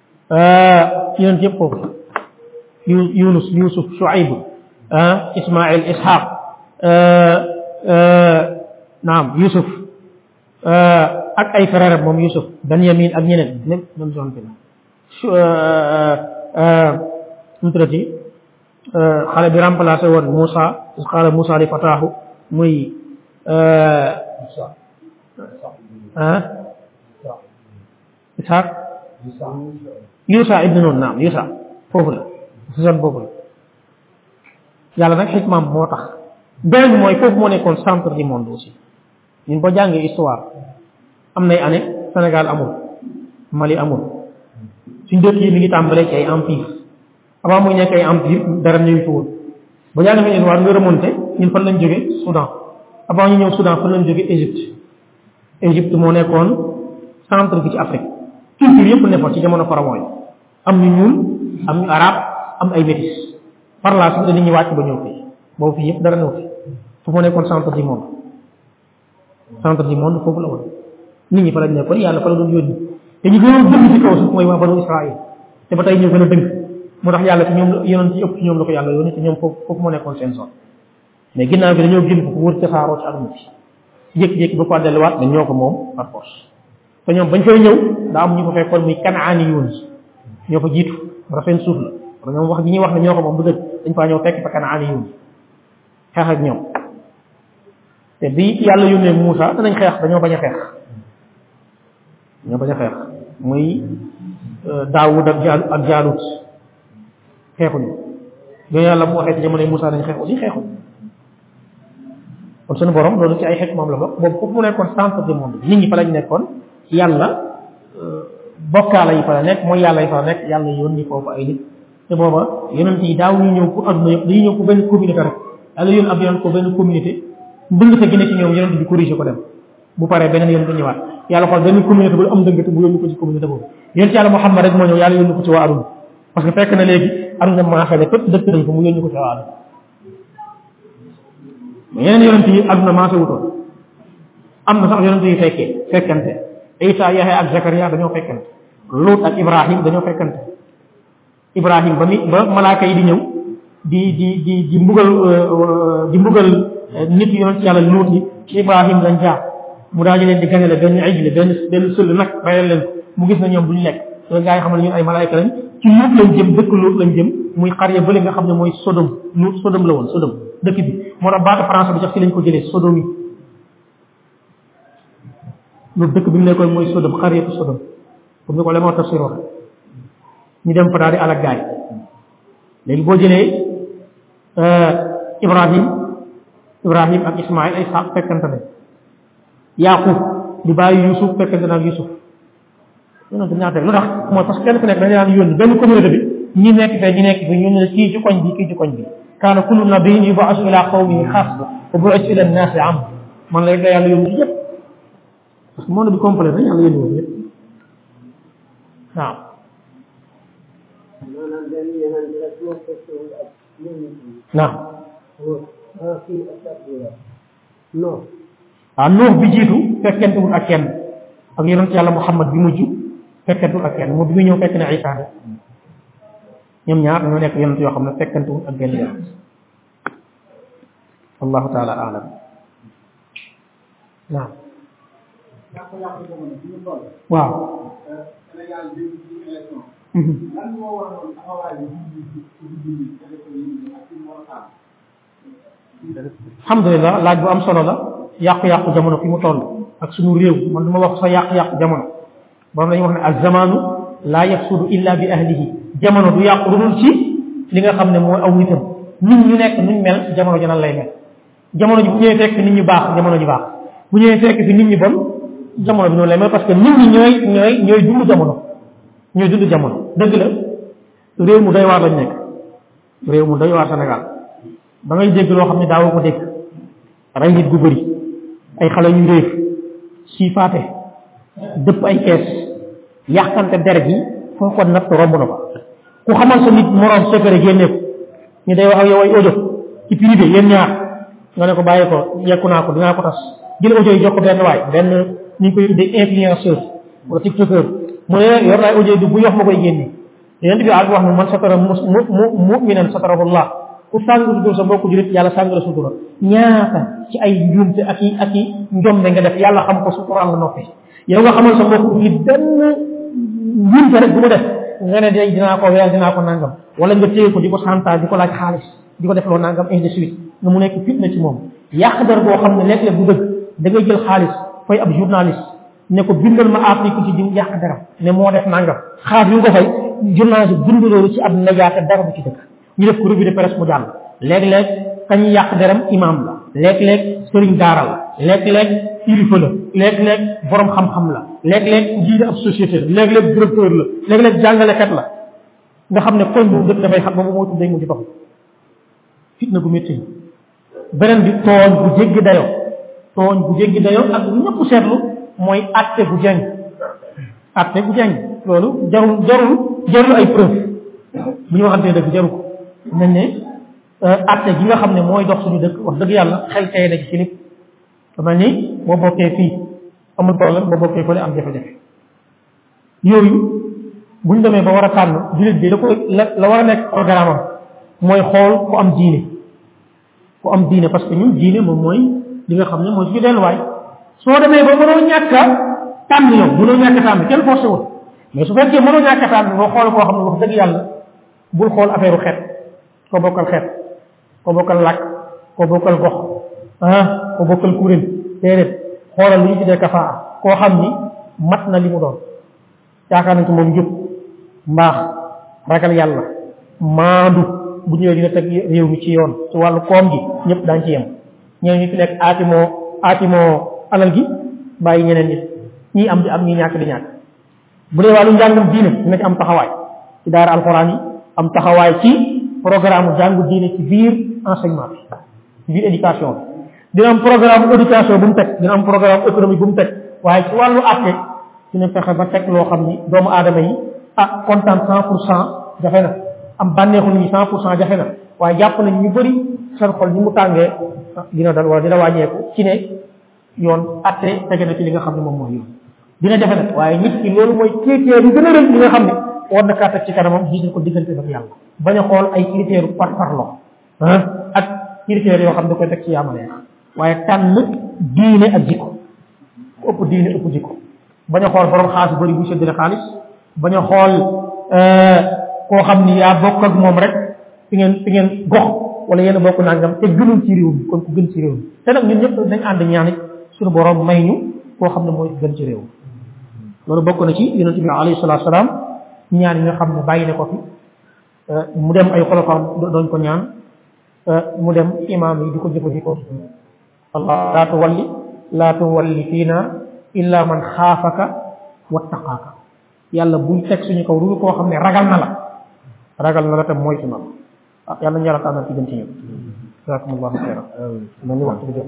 ah yonent yëpp foofu yunus yusuf shuaib ah ismail ishaq ah, ah, naam yusuf ah, ak ay frère moom yusuf benyamin ak ñeneen ñëpp même zone bi la su mu tuddati xale bi remplacé woon Moussa xaala Moussa li fataahu muy ah Isaaq Yuusa ibnu Nuun naam Yuusa foofu la susan boobu la yàlla nag xikmaam moo tax beneen bi mooy foofu moo nekkoon centre du monde aussi ñun boo jàngee histoire am nay année Sénégal amul Mali amul suñ dëkk yi mi ngi tàmbalee ci ay empire avant muy nekk ay empire dara ñëw fi woon ba jàng fi ñun war nga remonté ñun fan lañ jóge Soudan avant ñu ñëw Soudan fan lañ jóge Égypte Égypte moo nekkoon centre bi ci Afrique culture yëpp nekkoon ci jamono pharaon yi am ñu ñuul am ñu arabe am ay métis par la suite dañuy wàcc ba ñëw fii boobu fii yëpp dara ñëw fi foofu moo nekkoon centre du monde centre du monde foofu la woon nit ñi fa lañ nekkoon yàlla fa la doon yónni te ñu gënoon dëng ci kaw suuf mooy waa banu Israël te ba tey ñoo gën a dëng moo tax yàlla ci ñoom la yonent ci ëpp ci ñoom la ko yàlla yónni te ñoom foofu foofu moo nekkoon seen zone mais ginnaaw bi dañoo génn ko wër tasaaroo ci àdduna bi jékki-jékki ba ko delluwaat ne ñoo ko moom par force te ñoom bañ fay ñëw daa am ñu ko fekkoon muy kanaani yoon yi ñoo ko jiitu wala seen suuf la wala ñoom wax ji ñuy wax ne ñoo ko moom bu dëgg dañ faa ñëw fekk fa kanaani yoon yi xeex ak ñoom te bi yàlla yónnee Moussa danañ xeex dañoo bañ a xeex ñoo bañ a xeex muy daawud ak jaalu ak jaalut xeexuñu ñoo yàlla mu waxee ci jamono Moussa nañ xeexu li xeexu kon suñu borom loolu ci ay xeex moom la bokk boobu foofu mu nekkoon centre du monde nit ñi fa lañ nekkoon yàlla bokkaala yi fa la nekk mooy yàlla yi fa la nekk yàlla yónni foofu ay nit te booba yonent yi daaw ñu ñëw pour adduna yëpp dañuy ñëw pour benn communauté rek yàlla yónni ab yonent pour benn communauté mbënd sa gine ci ñoom yonent bi corrigé ko dem bu paree beneen yoon du ñëwaat yàlla xool benn communauté bu am dëngate bu yónni ko ci communauté boobu yéen ci yàlla Muhammad rek moo ñëw yàlla yónni ko ci waa Arun parce que fekk na léegi am na maasale fépp dëkk nañ ko mu yónni ko ci waa Arun mais yeneen yonent yi àdduna maase wutoon am na sax yonent yi fekkee fekkante Isa Yaxya ak Zakaria dañoo fekkante Lut ak Ibrahim dañoo fekkante Ibrahim ba mi ba malaaka yi di ñëw di di di di mbugal di mbugal nit yonent yàlla luut yi ci Ibrahim lañ jaar mu daal di leen di ganale benn ijle benn benn sëll nag rayal leen mu gis na ñoom duñu lekk loolu gaa yi xam ne ñun ay malaayka lañ ci luut lañ jëm dëkk luut lañ jëm muy xarya bële nga xam ne mooy sodom luut sodom la woon sodom dëkk bi moo tax baatu français bi sax ci lañ ko jëlee sodomi lu dëkk bi mu nekkoon mooy Sodom xariyatu Sodom comme ni ko lemoo tafsir wax ñu dem fa daal di alak gaay léegi boo jëlee Ibrahim Ibrahim ak Ismaïl ay sax fekkante ne Yaqub di bàyyi Yusuf fekkante na ak Yusuf yonent ñaar teg lu tax mooy parce que kenn ku nekk dañu daan yónni benn communauté bi ñi nekk fee ñi nekk fi ñu ne kii ci koñ bi kii ci koñ bi kaana kullu nabiyyin yub'asu ila qawmihi xaassa wa bu'ithtu ila nnaasi am man la rek la yàlla yónni ci yëpp parce que monde bi complet la yàlla yónni woon yëpp waaw naam non waaw nuux bi jiitu fekkentewul ak kenn ak yonent yàlla muhammad bi mujj fekkentewul ak kenn moom bi muy ñëw fekk na isa de ñoom ñaar dañoo nekk yonent yoo xam ne fekkentewul ak benn yonent allahu taala alam naam waaw Mhm. alhamdulilah laaj bu am solo la yàqu-yàqu jamono fi mu toll ak suñu réew man du ma wax sa yàqu-yàqu jamono borom dañuy wax ne al zamanu laa yafsudu illa bi ahlihi jamono du yàqu lu dul ci li nga xam ne mooy aw nitam nit ñu nekk nuñ mel jamono ji nan lay mel jamono ji bu ñëwee fekk nit ñu baax jamono ji baax bu ñëwee fekk fi nit ñi bon jamono bi noonu lay mel parce que nit ñi ñooy ñooy ñooy dund jamono ñooy dund jamono dëgg la réew mu doy waar lañ nekk réew mu doy waar Sénégal da ngay dégg loo xam ne daawoo ko dégg rey nit gu bëri ay xale yu réer siifaate dëpp ay kees yàqante deret yi foo ko natt romb na ko ku xamal sa nit moroom secret génne ko ñu day wax ak yow ay audio ci privé yéen ñaar nga ne ko bàyyi ko yekku naa ko dinaa ko tas jël audio yi jox ko benn waay benn ni ñu koy tuddee influenceur wala tiktoker mu ne yor naa audio du bu yox ma koy génne yonent bi ak wax ne man satara mu mu mu'minan satarahu Allah ku sàng sutura sa mbokku jullit yàlla sàng la sutura ñaata ci ay njuumte ak i ak i njombe nga def yàlla xam ko sutura nga noppi yow nga xamal sa mbokku jullit benn njuumte rek bu mu def nga ne day dinaa ko weer dinaa ko nangam wala nga téye ko di ko santaa di ko laaj xaalis di ko def loo nangam ainsi de suite nga mu nekk fitna ci moom yàq der boo xam ne léeg-léeg bu dëgg da ngay jël xaalis fay ab journaliste ne ko bindal ma article ci diw yàq dara ne moo def nangam xaar yu ko fay journaliste bind loolu ci ab média te dara bu ci dëkk ñu def ko revue de presse mu jàll léeg-léeg kañ yàq deram imam la léeg-léeg sëriñ daara la léeg-léeg kilifa la léeg-léeg borom xam-xam la léeg-léeg jiite ab société la léeg-léeg directeur la léeg-léeg jàngalekat la nga xam ne koñ boobu dëkk dafay xam ba mu moo tudd day mujj topp fitna gu métti beneen bi tooñ bu jéggi dayo tooñ bu jéggi dayo ak lu ñëpp seetlu mooy atte bu jeng atte bu jeng loolu jarul jarul jarul ay preuve bu ñu waxantee dëgg jaru ko nañ ne atte gi nga xam ne mooy dox suñu dëkk wax dëgg yàlla xel tey na ci ci lépp dama ni boo bokkee fii amul problème boo bokkee fële am jafe-jafe yooyu bu ñu demee ba war a tànn jullit bi da ko la la war a nekk programme am mooy xool ku am diine ku am diine parce que ñun diine moom mooy li nga xam ne mooy suñu delluwaay soo demee ba mënoo ñàkk a tànn yow mënoo ñàkk a tànn kenn forcé wul mais su fekkee mënoo ñàkk a tànn nga xool koo xam ne wax dëgg yàlla bul xool affaire u xeet ko bokkal xeet koo bokkal làkk koo bokkal gox ah koo bokkal kuréel déedéet xoolal li ñu tuddee kafaa koo xam ni mat na li mu doon yaakaar nañ ci moom njub mbaax ragal yàlla maandu bu ñëwee dina teg réew mi ci yoon ci wàllu koom gi ñëpp daañ ci yem ñeneen ñi fi nekk aatimoo aatimoo alal gi bàyyi ñeneen ñi ñii am di am ñi ñàkk di ñàkk bu dee wàllu njàngum diine dina ci am taxawaay ci daara alxuraan yi am taxawaay ci programme jàngu diine ci biir enseignement bi ci biir éducation bi dina am programme éducation bu mu teg dina am programme économique bu mu teg waaye ci wàllu àtte dina fexe ba teg loo xam ni doomu aadama yi ah kontaan cent pour cent jafe na am bànneexu nit ñi cent pour cent jafe na waaye jàpp nañ ñu bëri seen xol ni mu tàngee dina dal wala dina wàññeeku ci ne yoon atte tege na ci li nga xam ne moom mooy yoon dina jafe nag waaye nit ki loolu mooy critère bi gën a rëy li nga xam ne war na kaa teg ci kanamam jiital ko diggante ak yàlla bañ a xool ay critère par parlo ak critère yoo xam ne da koy teg ci yaamaleex waaye tànn diine ak jikko ku ëpp diine ëpp jikko bañ a xool borom xaalis bëri bu séddale xaalis bañ a xool koo xam ni yaa bokk ak moom rek fi ngeen fi ngeen gox wala yéen a bokk nangam te gënul ci réew mi kon ku gën ci réew mi te nag ñun ñëpp nañ ànd ñaan it suñu borom may ñu koo xam ne mooy gën ci réew loolu bokk na ci yonent bi alayhi salaatu salaam ñaan yi nga xam ne bàyyi na ko fi mu dem ay xolofaam doon ko ñaan mu dem imaam yi di ko jëfandikoo allah laa tuwalli laa tuwalli fii naa illa man xaafaka wattaqaaka yàlla buñ teg suñu kaw lu koo xam ne ragal na la ragal na la te mooy ci ma ah yàlla ñu yàlla tànnal ci gën ci ñun jazakumullahu xeyran nañu waxtu bi jot